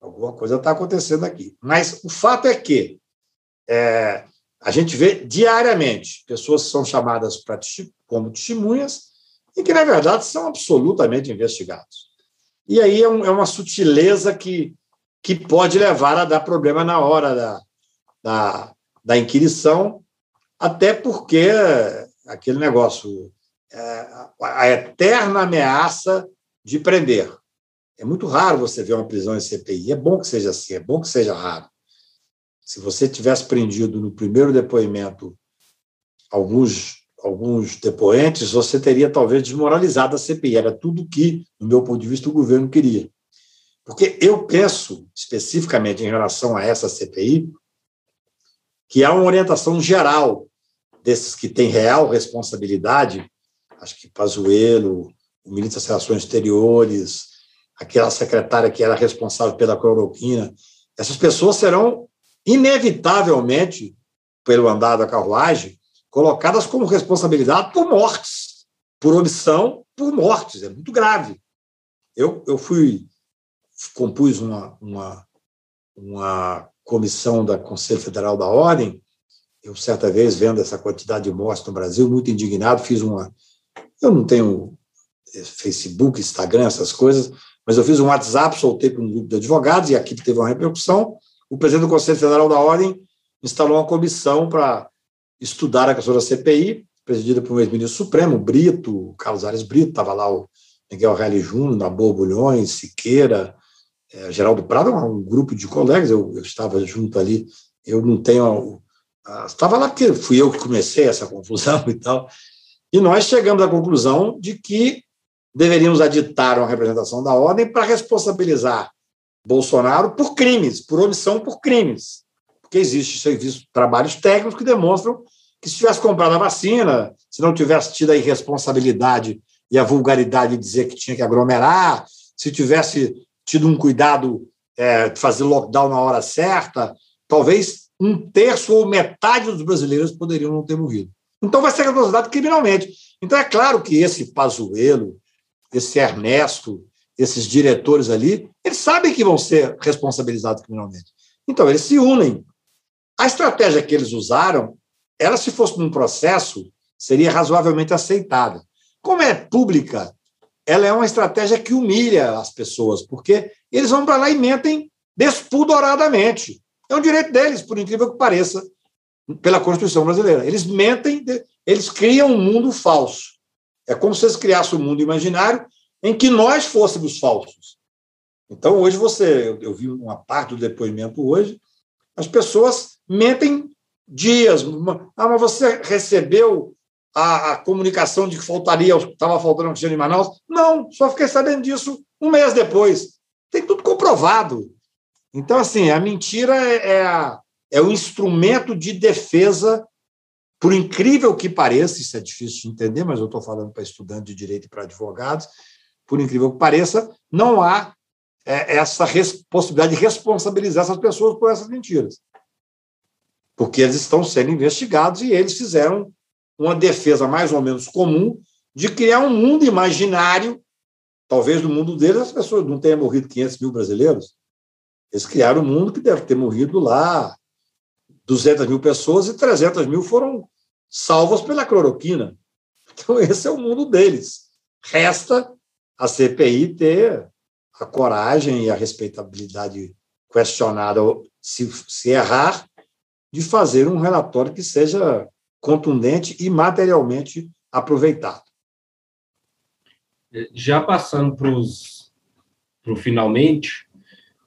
alguma coisa está acontecendo aqui. Mas o fato é que é, a gente vê diariamente pessoas que são chamadas para como testemunhas e que, na verdade, são absolutamente investigados. E aí é, um, é, uma sutileza que, que pode levar a dar problema na hora da, da, da inquirição, até porque aquele negócio, é, a eterna ameaça de prender. É muito raro você ver uma prisão em CPI. É bom que seja assim, é bom que seja raro. Se você tivesse prendido no primeiro depoimento alguns alguns depoentes, você teria talvez desmoralizado a CPI. Era tudo que, no meu ponto de vista, o governo queria. Porque eu penso, especificamente em relação a essa CPI, que há uma orientação geral desses que têm real responsabilidade, acho que Pazuello, o ministro das Relações Exteriores, aquela secretária que era responsável pela cloroquina, essas pessoas serão inevitavelmente, pelo andar da carruagem, colocadas como responsabilidade por mortes, por omissão, por mortes. É muito grave. Eu, eu fui, compus uma, uma, uma comissão da Conselho Federal da Ordem, eu, certa vez, vendo essa quantidade de mortes no Brasil, muito indignado, fiz uma. Eu não tenho eh, Facebook, Instagram, essas coisas, mas eu fiz um WhatsApp, soltei para um grupo de advogados, e aqui teve uma repercussão. O presidente do Conselho Federal da Ordem instalou uma comissão para estudar a questão da CPI, presidida por um ex-ministro supremo, Brito, Carlos Ares Brito, estava lá o Miguel Reale Júnior, Nabor Bulhões, Siqueira, é, Geraldo Prado, um grupo de colegas, eu, eu, estava junto ali, eu não tenho... estava lá porque fui eu que comecei essa confusão e tal, e nós chegamos à conclusão de que deveríamos aditar uma representação da ordem para responsabilizar Bolsonaro por crimes, por omissão por crimes porque existe serviço, trabalhos técnicos que demonstram que se tivesse comprado a vacina, se não tivesse tido a irresponsabilidade e a vulgaridade de dizer que tinha que aglomerar, se tivesse tido um cuidado é, de fazer lockdown na hora certa, talvez um terço ou metade dos brasileiros poderiam não ter morrido. Então vai ser responsabilizado criminalmente. Então é claro que esse Pazuello, esse Ernesto, esses diretores ali, eles sabem que vão ser responsabilizados criminalmente. Então eles se unem a estratégia que eles usaram, ela, se fosse num processo, seria razoavelmente aceitável. Como é pública, ela é uma estratégia que humilha as pessoas, porque eles vão para lá e mentem despudoradamente. É um direito deles, por incrível que pareça, pela Constituição brasileira. Eles mentem, eles criam um mundo falso. É como se eles criassem um mundo imaginário em que nós fôssemos falsos. Então, hoje você, eu vi uma parte do depoimento hoje, as pessoas mentem dias. Ah, mas você recebeu a, a comunicação de que faltaria, estava faltando oxigênio em Manaus? Não, só fiquei sabendo disso um mês depois. Tem tudo comprovado. Então, assim, a mentira é, é, a, é o instrumento de defesa, por incrível que pareça, isso é difícil de entender, mas eu estou falando para estudantes de direito e para advogados, por incrível que pareça, não há é, essa possibilidade de responsabilizar essas pessoas por essas mentiras. Porque eles estão sendo investigados e eles fizeram uma defesa mais ou menos comum de criar um mundo imaginário. Talvez no mundo deles as pessoas não tenham morrido 500 mil brasileiros. Eles criaram um mundo que deve ter morrido lá 200 mil pessoas e 300 mil foram salvas pela cloroquina. Então, esse é o mundo deles. Resta a CPI ter a coragem e a respeitabilidade questionada, se, se errar, de fazer um relatório que seja contundente e materialmente aproveitado. Já passando para o finalmente,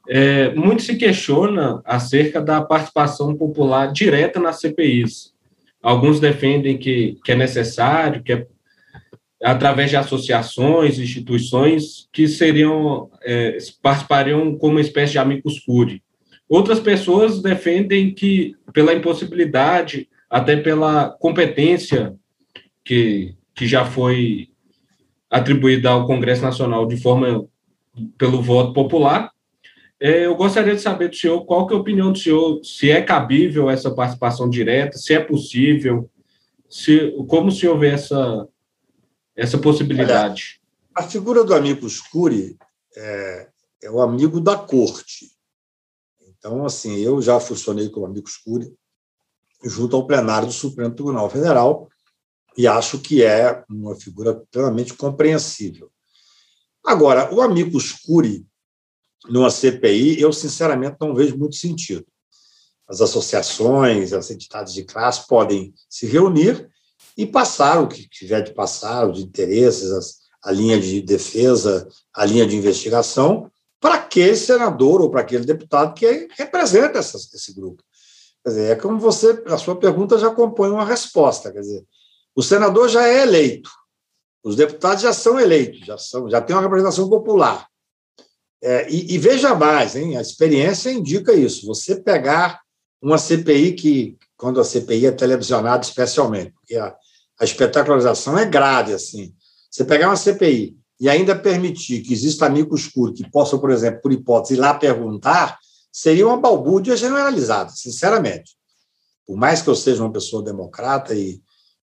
é, muito se questiona acerca da participação popular direta nas CPIs. Alguns defendem que, que é necessário, que é através de associações, instituições que seriam é, participariam como uma espécie de amicus curiae. Outras pessoas defendem que pela impossibilidade, até pela competência que, que já foi atribuída ao Congresso Nacional de forma pelo voto popular, é, eu gostaria de saber do senhor qual que é a opinião do senhor, se é cabível essa participação direta, se é possível, se, como o senhor vê essa, essa possibilidade? Olha, a figura do amigo escure é, é, o amigo da corte. Então, assim, eu já funcionei como amigo escure junto ao plenário do Supremo Tribunal Federal e acho que é uma figura plenamente compreensível. Agora, o amigo escure numa CPI, eu sinceramente não vejo muito sentido. As associações, as entidades de classe podem se reunir e passar o que tiver de passar, os interesses, as, a linha de defesa, a linha de investigação, aquele senador ou para aquele deputado que representa essa, esse grupo. Quer dizer, é como você, a sua pergunta já compõe uma resposta. Quer dizer, o senador já é eleito, os deputados já são eleitos, já, são, já tem uma representação popular. É, e, e, veja mais, hein, a experiência indica isso. Você pegar uma CPI que, quando a CPI é televisionada especialmente, porque a, a espetacularização é grave, assim. Você pegar uma CPI e ainda permitir que exista amigos escuro que possam, por exemplo, por hipótese, ir lá perguntar, seria uma balbúrdia generalizada, sinceramente. Por mais que eu seja uma pessoa democrata e,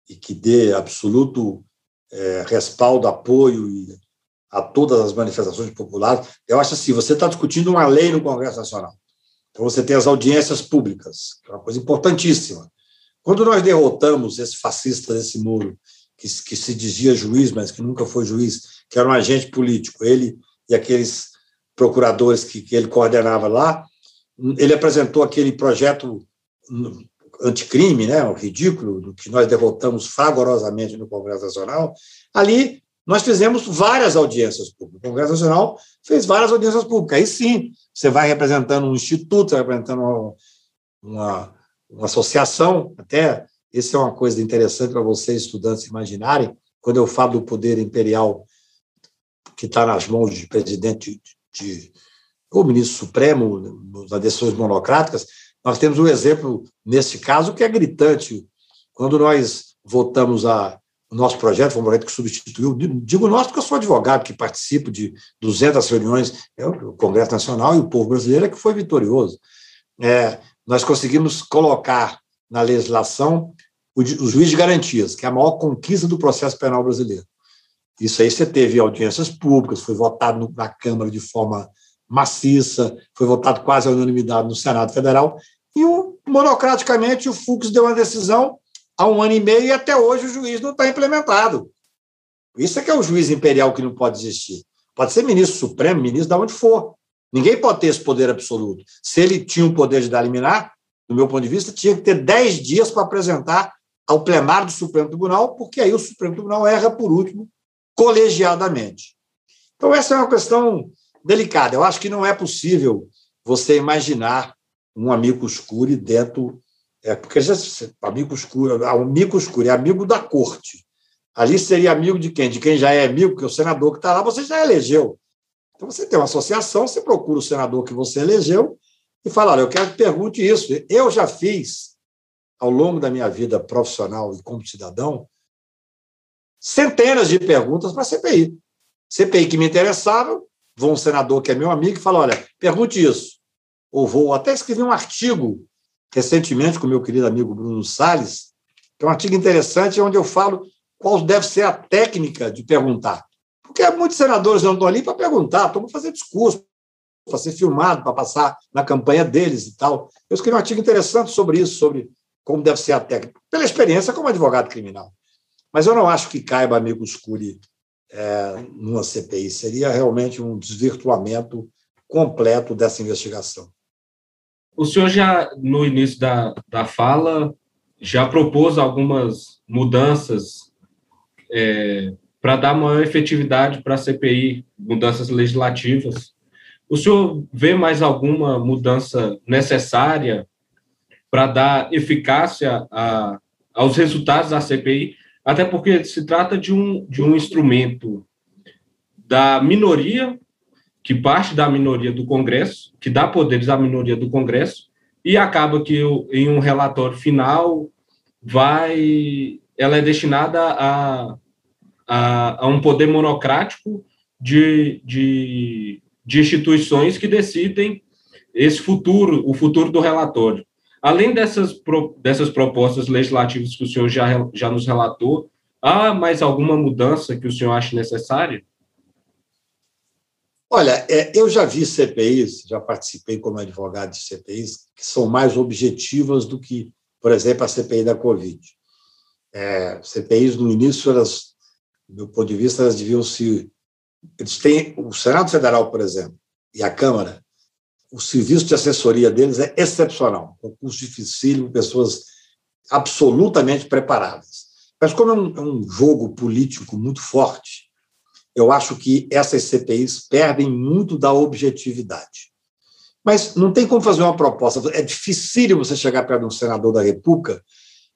e que dê absoluto é, respaldo, apoio a todas as manifestações populares. Eu acho assim, você está discutindo uma lei no Congresso Nacional. Então você tem as audiências públicas, que é uma coisa importantíssima. Quando nós derrotamos esse fascista desse muro, que, que se dizia juiz, mas que nunca foi juiz, que era um agente político, ele e aqueles procuradores que, que ele coordenava lá, ele apresentou aquele projeto anticrime, né, o ridículo, que nós derrotamos fragorosamente no Congresso Nacional. Ali nós fizemos várias audiências públicas. O Congresso Nacional fez várias audiências públicas. Aí sim, você vai representando um instituto, vai representando uma, uma, uma associação, até isso é uma coisa interessante para vocês, estudantes, imaginarem, quando eu falo do poder imperial que está nas mãos de presidente de, de ou ministro supremo, nas decisões monocráticas, nós temos um exemplo, nesse caso, que é gritante. Quando nós votamos a, o nosso projeto foi um projeto que substituiu, digo nós porque eu sou advogado que participo de 200 reuniões, é o Congresso Nacional e o povo brasileiro é que foi vitorioso. É, nós conseguimos colocar na legislação o, o juiz de garantias, que é a maior conquista do processo penal brasileiro. Isso aí você teve audiências públicas, foi votado na Câmara de forma maciça, foi votado quase à unanimidade no Senado Federal, e o, monocraticamente o Fux deu uma decisão há um ano e meio e até hoje o juiz não está implementado. Isso é que é o juiz imperial que não pode existir. Pode ser ministro supremo, ministro de onde for. Ninguém pode ter esse poder absoluto. Se ele tinha o poder de dar liminar, do meu ponto de vista, tinha que ter 10 dias para apresentar ao plenário do Supremo Tribunal, porque aí o Supremo Tribunal erra por último, colegiadamente. Então, essa é uma questão delicada. Eu acho que não é possível você imaginar um amigo escuro dentro é, porque já, amigo escuro, amigo escuro é amigo da corte. Ali seria amigo de quem? De quem já é amigo, porque o senador que está lá você já elegeu. Então você tem uma associação, você procura o senador que você elegeu e fala: olha, eu quero que pergunte isso. Eu já fiz, ao longo da minha vida profissional e como cidadão, centenas de perguntas para a CPI. CPI que me interessava, vou um senador que é meu amigo e falo: olha, pergunte isso. Ou vou até escrever um artigo recentemente com meu querido amigo Bruno Salles, que é um artigo interessante onde eu falo qual deve ser a técnica de perguntar. Porque muitos senadores não estão ali para perguntar, estão para fazer discurso, para ser filmado, para passar na campanha deles e tal. Eu escrevi um artigo interessante sobre isso, sobre como deve ser a técnica, pela experiência como advogado criminal. Mas eu não acho que caiba amigo Scuri é, numa CPI. Seria realmente um desvirtuamento completo dessa investigação. O senhor já, no início da, da fala, já propôs algumas mudanças é, para dar maior efetividade para a CPI, mudanças legislativas. O senhor vê mais alguma mudança necessária para dar eficácia a, aos resultados da CPI? Até porque se trata de um, de um instrumento da minoria, que parte da minoria do Congresso, que dá poderes à minoria do Congresso, e acaba que em um relatório final vai ela é destinada a, a, a um poder monocrático de, de, de instituições que decidem esse futuro, o futuro do relatório. Além dessas, dessas propostas legislativas que o senhor já, já nos relatou, há mais alguma mudança que o senhor acha necessária? Olha, é, eu já vi CPIs, já participei como advogado de CPIs, que são mais objetivas do que, por exemplo, a CPI da Covid. É, CPIs, no início, elas, do meu ponto de vista, elas deviam se. Eles têm. O Senado Federal, por exemplo, e a Câmara, o serviço de assessoria deles é excepcional, concurso dificílimo, pessoas absolutamente preparadas. Mas como é um, é um, jogo político muito forte, eu acho que essas CPIs perdem muito da objetividade. Mas não tem como fazer uma proposta. É difícil você chegar perto de um senador da República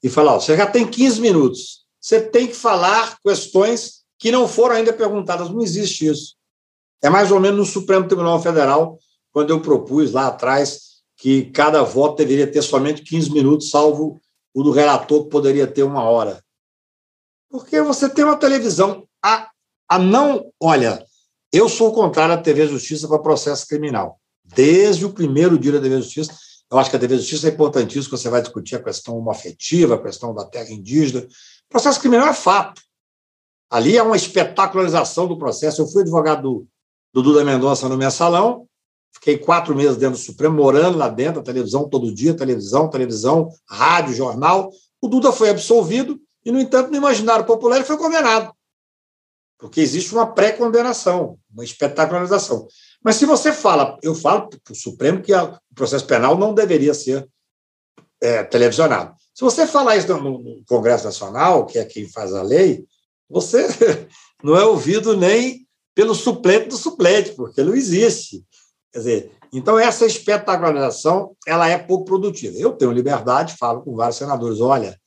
e falar: você já tem 15 minutos, você tem que falar questões que não foram ainda perguntadas. Não existe isso. É mais ou menos no Supremo Tribunal Federal, quando eu propus lá atrás que cada voto deveria ter somente 15 minutos, salvo o do relator, que poderia ter uma hora. Porque você tem uma televisão. A, a não. Olha, eu sou contrário à TV Justiça para processo criminal. Desde o primeiro dia da TV Justiça, eu acho que a TV Justiça é importantíssima, você vai discutir a questão homoafetiva, a questão da terra indígena. Processo criminal é fato. Ali é uma espetacularização do processo. Eu fui advogado do, do Duda Mendonça no mensalão, Fiquei quatro meses dentro do Supremo, morando lá dentro, a televisão todo dia, televisão, televisão, rádio, jornal. O Duda foi absolvido e, no entanto, no imaginário popular ele foi condenado. Porque existe uma pré-condenação, uma espetacularização. Mas se você fala, eu falo para o Supremo que o processo penal não deveria ser é, televisionado. Se você falar isso no, no Congresso Nacional, que é quem faz a lei, você não é ouvido nem pelo suplente do suplente, porque não existe. Quer dizer, então essa espetacularização ela é pouco produtiva. Eu tenho liberdade, falo com vários senadores, olha,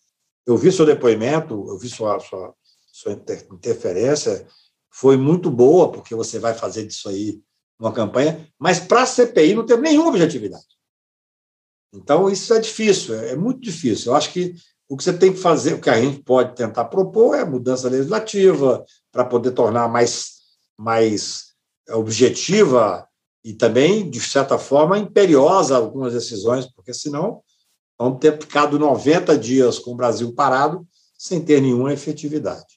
eu vi seu depoimento, eu vi sua, sua, sua interferência, foi muito boa, porque você vai fazer disso aí uma campanha, mas para a CPI não tem nenhuma objetividade. Então, isso é difícil, é muito difícil. Eu acho que o que você tem que fazer, o que a gente pode tentar propor é mudança legislativa para poder tornar mais, mais objetiva e também, de certa forma, imperiosa algumas decisões, porque senão vamos ter ficado 90 dias com o Brasil parado sem ter nenhuma efetividade.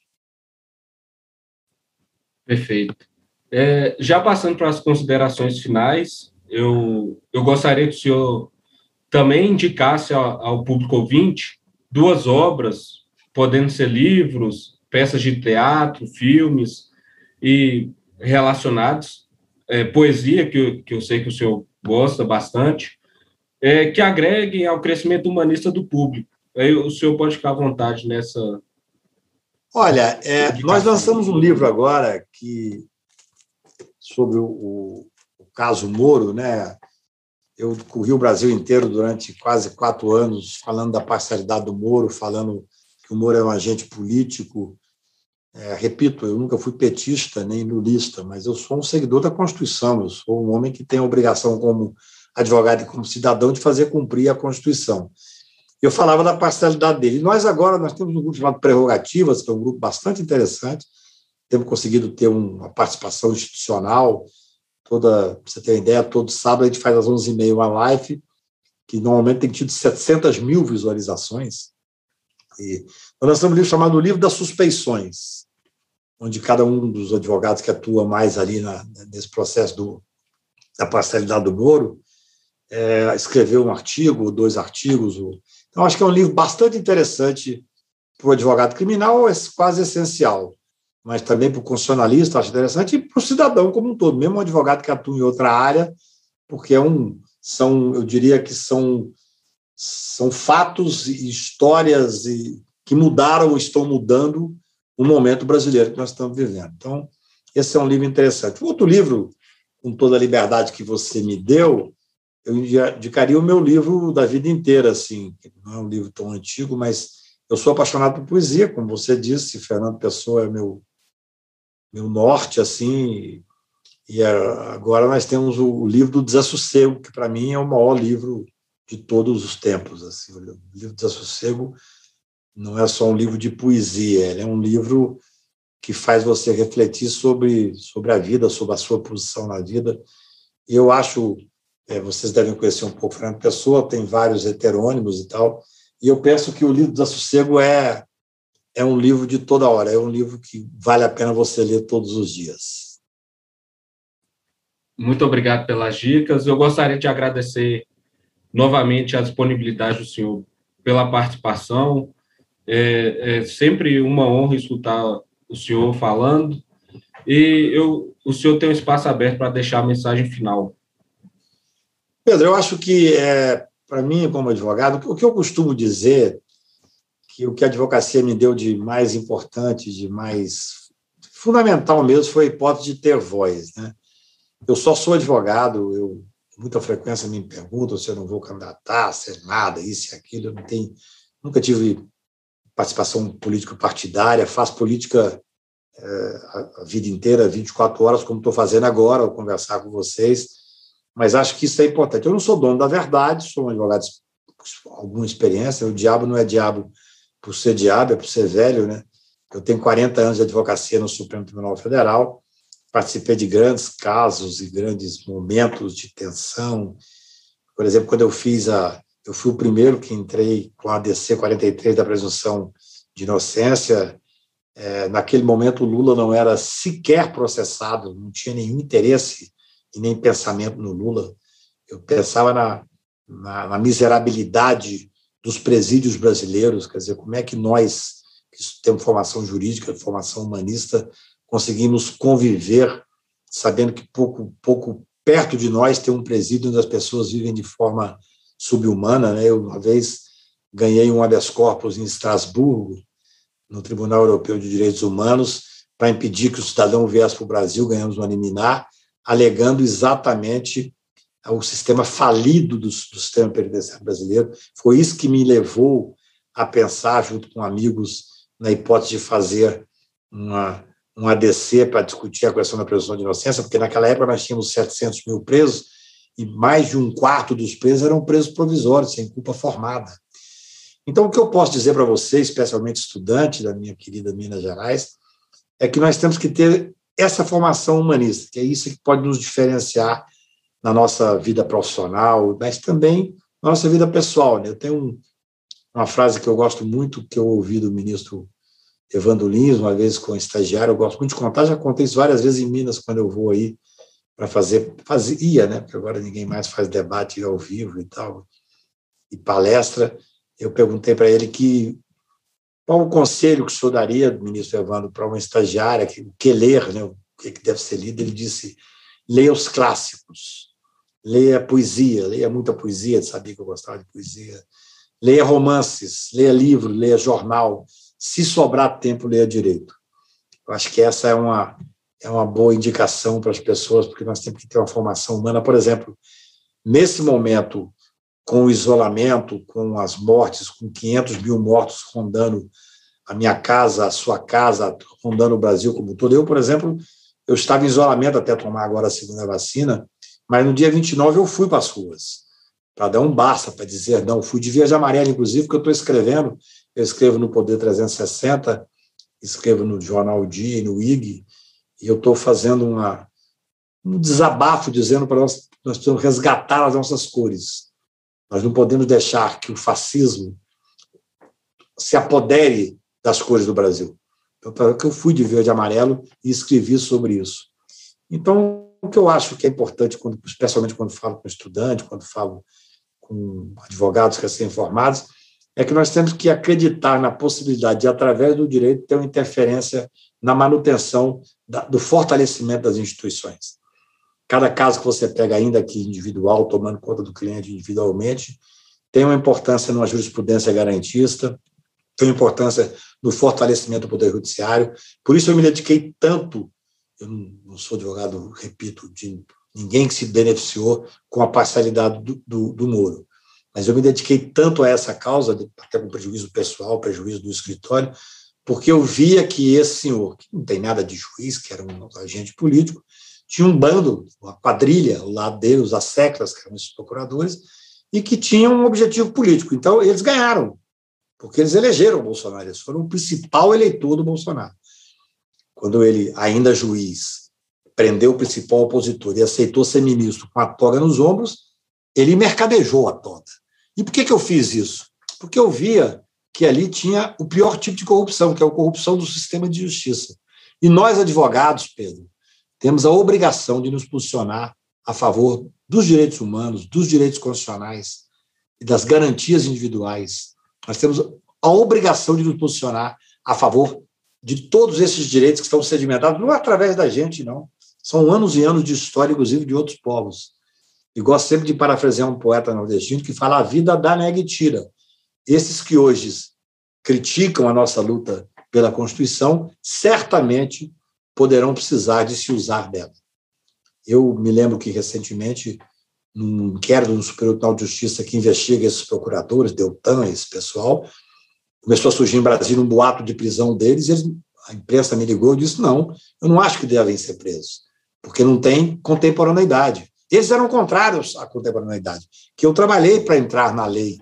Perfeito. É, já passando para as considerações finais, eu, eu gostaria que o senhor também indicasse ao, ao público ouvinte duas obras, podendo ser livros, peças de teatro, filmes e relacionados, é, poesia, que eu, que eu sei que o senhor gosta bastante, é, que agreguem ao crescimento humanista do público. Aí o senhor pode ficar à vontade nessa. Olha, é, nós lançamos um livro agora que sobre o, o, o, caso Moro, né? Eu corri o Brasil inteiro durante quase quatro anos falando da parcialidade do Moro, falando que o Moro é um agente político, é, repito, eu nunca fui petista nem lulista, mas eu sou um seguidor da Constituição, eu sou um homem que tem a obrigação, como advogado e como cidadão, de fazer cumprir a Constituição. Eu falava da parcialidade dele. Nós agora nós temos um grupo chamado Prerrogativas, que é um grupo bastante interessante, temos conseguido ter uma participação institucional Toda, você ter uma ideia, todo sábado a gente faz às 11h30 uma live, que normalmente tem tido 700 mil visualizações. E nós lançamos um livro chamado Livro das Suspeições, onde cada um dos advogados que atua mais ali na, nesse processo do, da parcialidade do Moro é, escreveu um artigo, dois artigos. Então, acho que é um livro bastante interessante para o advogado criminal, é quase essencial, mas também para o constitucionalista, acho interessante, e para o cidadão como um todo, mesmo um advogado que atua em outra área, porque é um, são, eu diria que são, são fatos e histórias e, que mudaram ou estão mudando o momento brasileiro que nós estamos vivendo. Então, esse é um livro interessante. Outro livro, com toda a liberdade que você me deu, eu indicaria o meu livro da vida inteira, assim, não é um livro tão antigo, mas eu sou apaixonado por poesia, como você disse, Fernando Pessoa é meu meu norte, assim, e agora nós temos o livro do Desassossego, que para mim é o maior livro de todos os tempos. Assim. O livro do Desassossego não é só um livro de poesia, ele é um livro que faz você refletir sobre, sobre a vida, sobre a sua posição na vida. E eu acho, é, vocês devem conhecer um pouco Fernando Pessoa, tem vários heterônimos e tal, e eu penso que o livro do Sossego é, é um livro de toda hora, é um livro que vale a pena você ler todos os dias. Muito obrigado pelas dicas. Eu gostaria de agradecer novamente a disponibilidade do senhor pela participação, é, é sempre uma honra escutar o senhor falando. E eu, o senhor tem um espaço aberto para deixar a mensagem final. Pedro, eu acho que, é, para mim, como advogado, o que eu costumo dizer, que o que a advocacia me deu de mais importante, de mais fundamental mesmo, foi a hipótese de ter voz. Né? Eu só sou advogado, eu muita frequência me perguntam se eu não vou candidatar, se é nada, isso e aquilo, eu não tenho, nunca tive participação político-partidária, faço política é, a vida inteira, 24 horas, como estou fazendo agora, ao conversar com vocês, mas acho que isso é importante. Eu não sou dono da verdade, sou um advogado com alguma experiência, o diabo não é diabo por ser diabo, é por ser velho, né? Eu tenho 40 anos de advocacia no Supremo Tribunal Federal, participei de grandes casos e grandes momentos de tensão. Por exemplo, quando eu fiz a eu fui o primeiro que entrei com a ADC 43 da presunção de inocência. É, naquele momento, o Lula não era sequer processado, não tinha nenhum interesse e nem pensamento no Lula. Eu pensava na, na, na miserabilidade dos presídios brasileiros, quer dizer, como é que nós, que temos formação jurídica, formação humanista, conseguimos conviver sabendo que pouco, pouco perto de nós tem um presídio onde as pessoas vivem de forma subhumana. Né? Eu, uma vez, ganhei um habeas corpus em Estrasburgo, no Tribunal Europeu de Direitos Humanos, para impedir que o cidadão viesse para o Brasil, ganhamos uma liminar, alegando exatamente o sistema falido do, do sistema penitenciário brasileiro. Foi isso que me levou a pensar, junto com amigos, na hipótese de fazer uma, um ADC para discutir a questão da presunção de inocência, porque naquela época nós tínhamos 700 mil presos, e mais de um quarto dos presos eram presos provisórios, sem culpa formada. Então, o que eu posso dizer para você, especialmente estudante da minha querida Minas Gerais, é que nós temos que ter essa formação humanista, que é isso que pode nos diferenciar na nossa vida profissional, mas também na nossa vida pessoal. Né? Eu tenho um, uma frase que eu gosto muito, que eu ouvi do ministro Evandro Lins, uma vez com um estagiário, eu gosto muito de contar, já contei isso várias vezes em Minas, quando eu vou aí para fazer, fazia, né? Porque agora ninguém mais faz debate ao vivo e tal, e palestra. Eu perguntei para ele que qual o conselho que o senhor daria, ministro Evandro, para uma estagiária, que, que ler, né? o que deve ser lido? Ele disse: leia os clássicos, leia poesia, leia muita poesia, sabia que eu gostava de poesia, leia romances, leia livro, leia jornal, se sobrar tempo, leia direito. Eu acho que essa é uma é uma boa indicação para as pessoas, porque nós temos que ter uma formação humana. Por exemplo, nesse momento, com o isolamento, com as mortes, com 500 mil mortos rondando a minha casa, a sua casa, rondando o Brasil como um todo. Eu, por exemplo, eu estava em isolamento até tomar agora a segunda vacina, mas no dia 29 eu fui para as ruas, para dar um basta, para dizer não. Fui de verde amarela, inclusive, porque eu estou escrevendo, eu escrevo no Poder 360, escrevo no Jornal Dia e no IG, e eu estou fazendo uma, um desabafo dizendo para nós nós precisamos resgatar as nossas cores. Nós não podemos deixar que o fascismo se apodere das cores do Brasil. Então, que eu fui de verde e amarelo e escrevi sobre isso. Então, o que eu acho que é importante, quando, especialmente quando falo com estudante, quando falo com advogados recém-formados, é que nós temos que acreditar na possibilidade de, através do direito, ter uma interferência na manutenção da, do fortalecimento das instituições. Cada caso que você pega, ainda que individual, tomando conta do cliente individualmente, tem uma importância numa jurisprudência garantista, tem importância no fortalecimento do Poder Judiciário. Por isso eu me dediquei tanto, eu não sou advogado, repito, de ninguém que se beneficiou com a parcialidade do, do, do Moro, mas eu me dediquei tanto a essa causa, até com prejuízo pessoal, prejuízo do escritório, porque eu via que esse senhor, que não tem nada de juiz, que era um agente político, tinha um bando, uma quadrilha ao lado dele, os que eram esses procuradores, e que tinham um objetivo político. Então, eles ganharam porque eles elegeram o Bolsonaro, eles foram o principal eleitor do Bolsonaro. Quando ele, ainda juiz, prendeu o principal opositor e aceitou ser ministro com a toga nos ombros, ele mercadejou a toga. E por que, que eu fiz isso? Porque eu via que ali tinha o pior tipo de corrupção, que é a corrupção do sistema de justiça. E nós, advogados, Pedro, temos a obrigação de nos posicionar a favor dos direitos humanos, dos direitos constitucionais e das garantias individuais nós temos a obrigação de nos posicionar a favor de todos esses direitos que estão sedimentados, não através da gente, não. São anos e anos de história, inclusive, de outros povos. E gosto sempre de parafrasear um poeta nordestino que fala: a vida dá, nega e tira. Esses que hoje criticam a nossa luta pela Constituição, certamente poderão precisar de se usar dela. Eu me lembro que, recentemente, num inquérito no Superior Tribunal de Justiça que investiga esses procuradores, Deltan, esse pessoal, começou a surgir em Brasília um boato de prisão deles, e eles, a imprensa me ligou e disse, não, eu não acho que devem ser presos, porque não tem contemporaneidade. Eles eram contrários à contemporaneidade, que eu trabalhei para entrar na lei,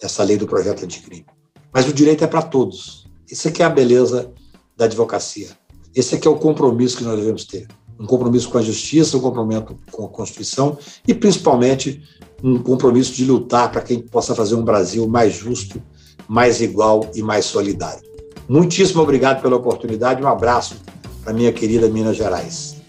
essa lei do projeto anticrime. Mas o direito é para todos. Isso aqui é a beleza da advocacia. Esse aqui é o compromisso que nós devemos ter um compromisso com a justiça, um compromisso com a Constituição e, principalmente, um compromisso de lutar para que a gente possa fazer um Brasil mais justo, mais igual e mais solidário. Muitíssimo obrigado pela oportunidade. Um abraço para minha querida Minas Gerais.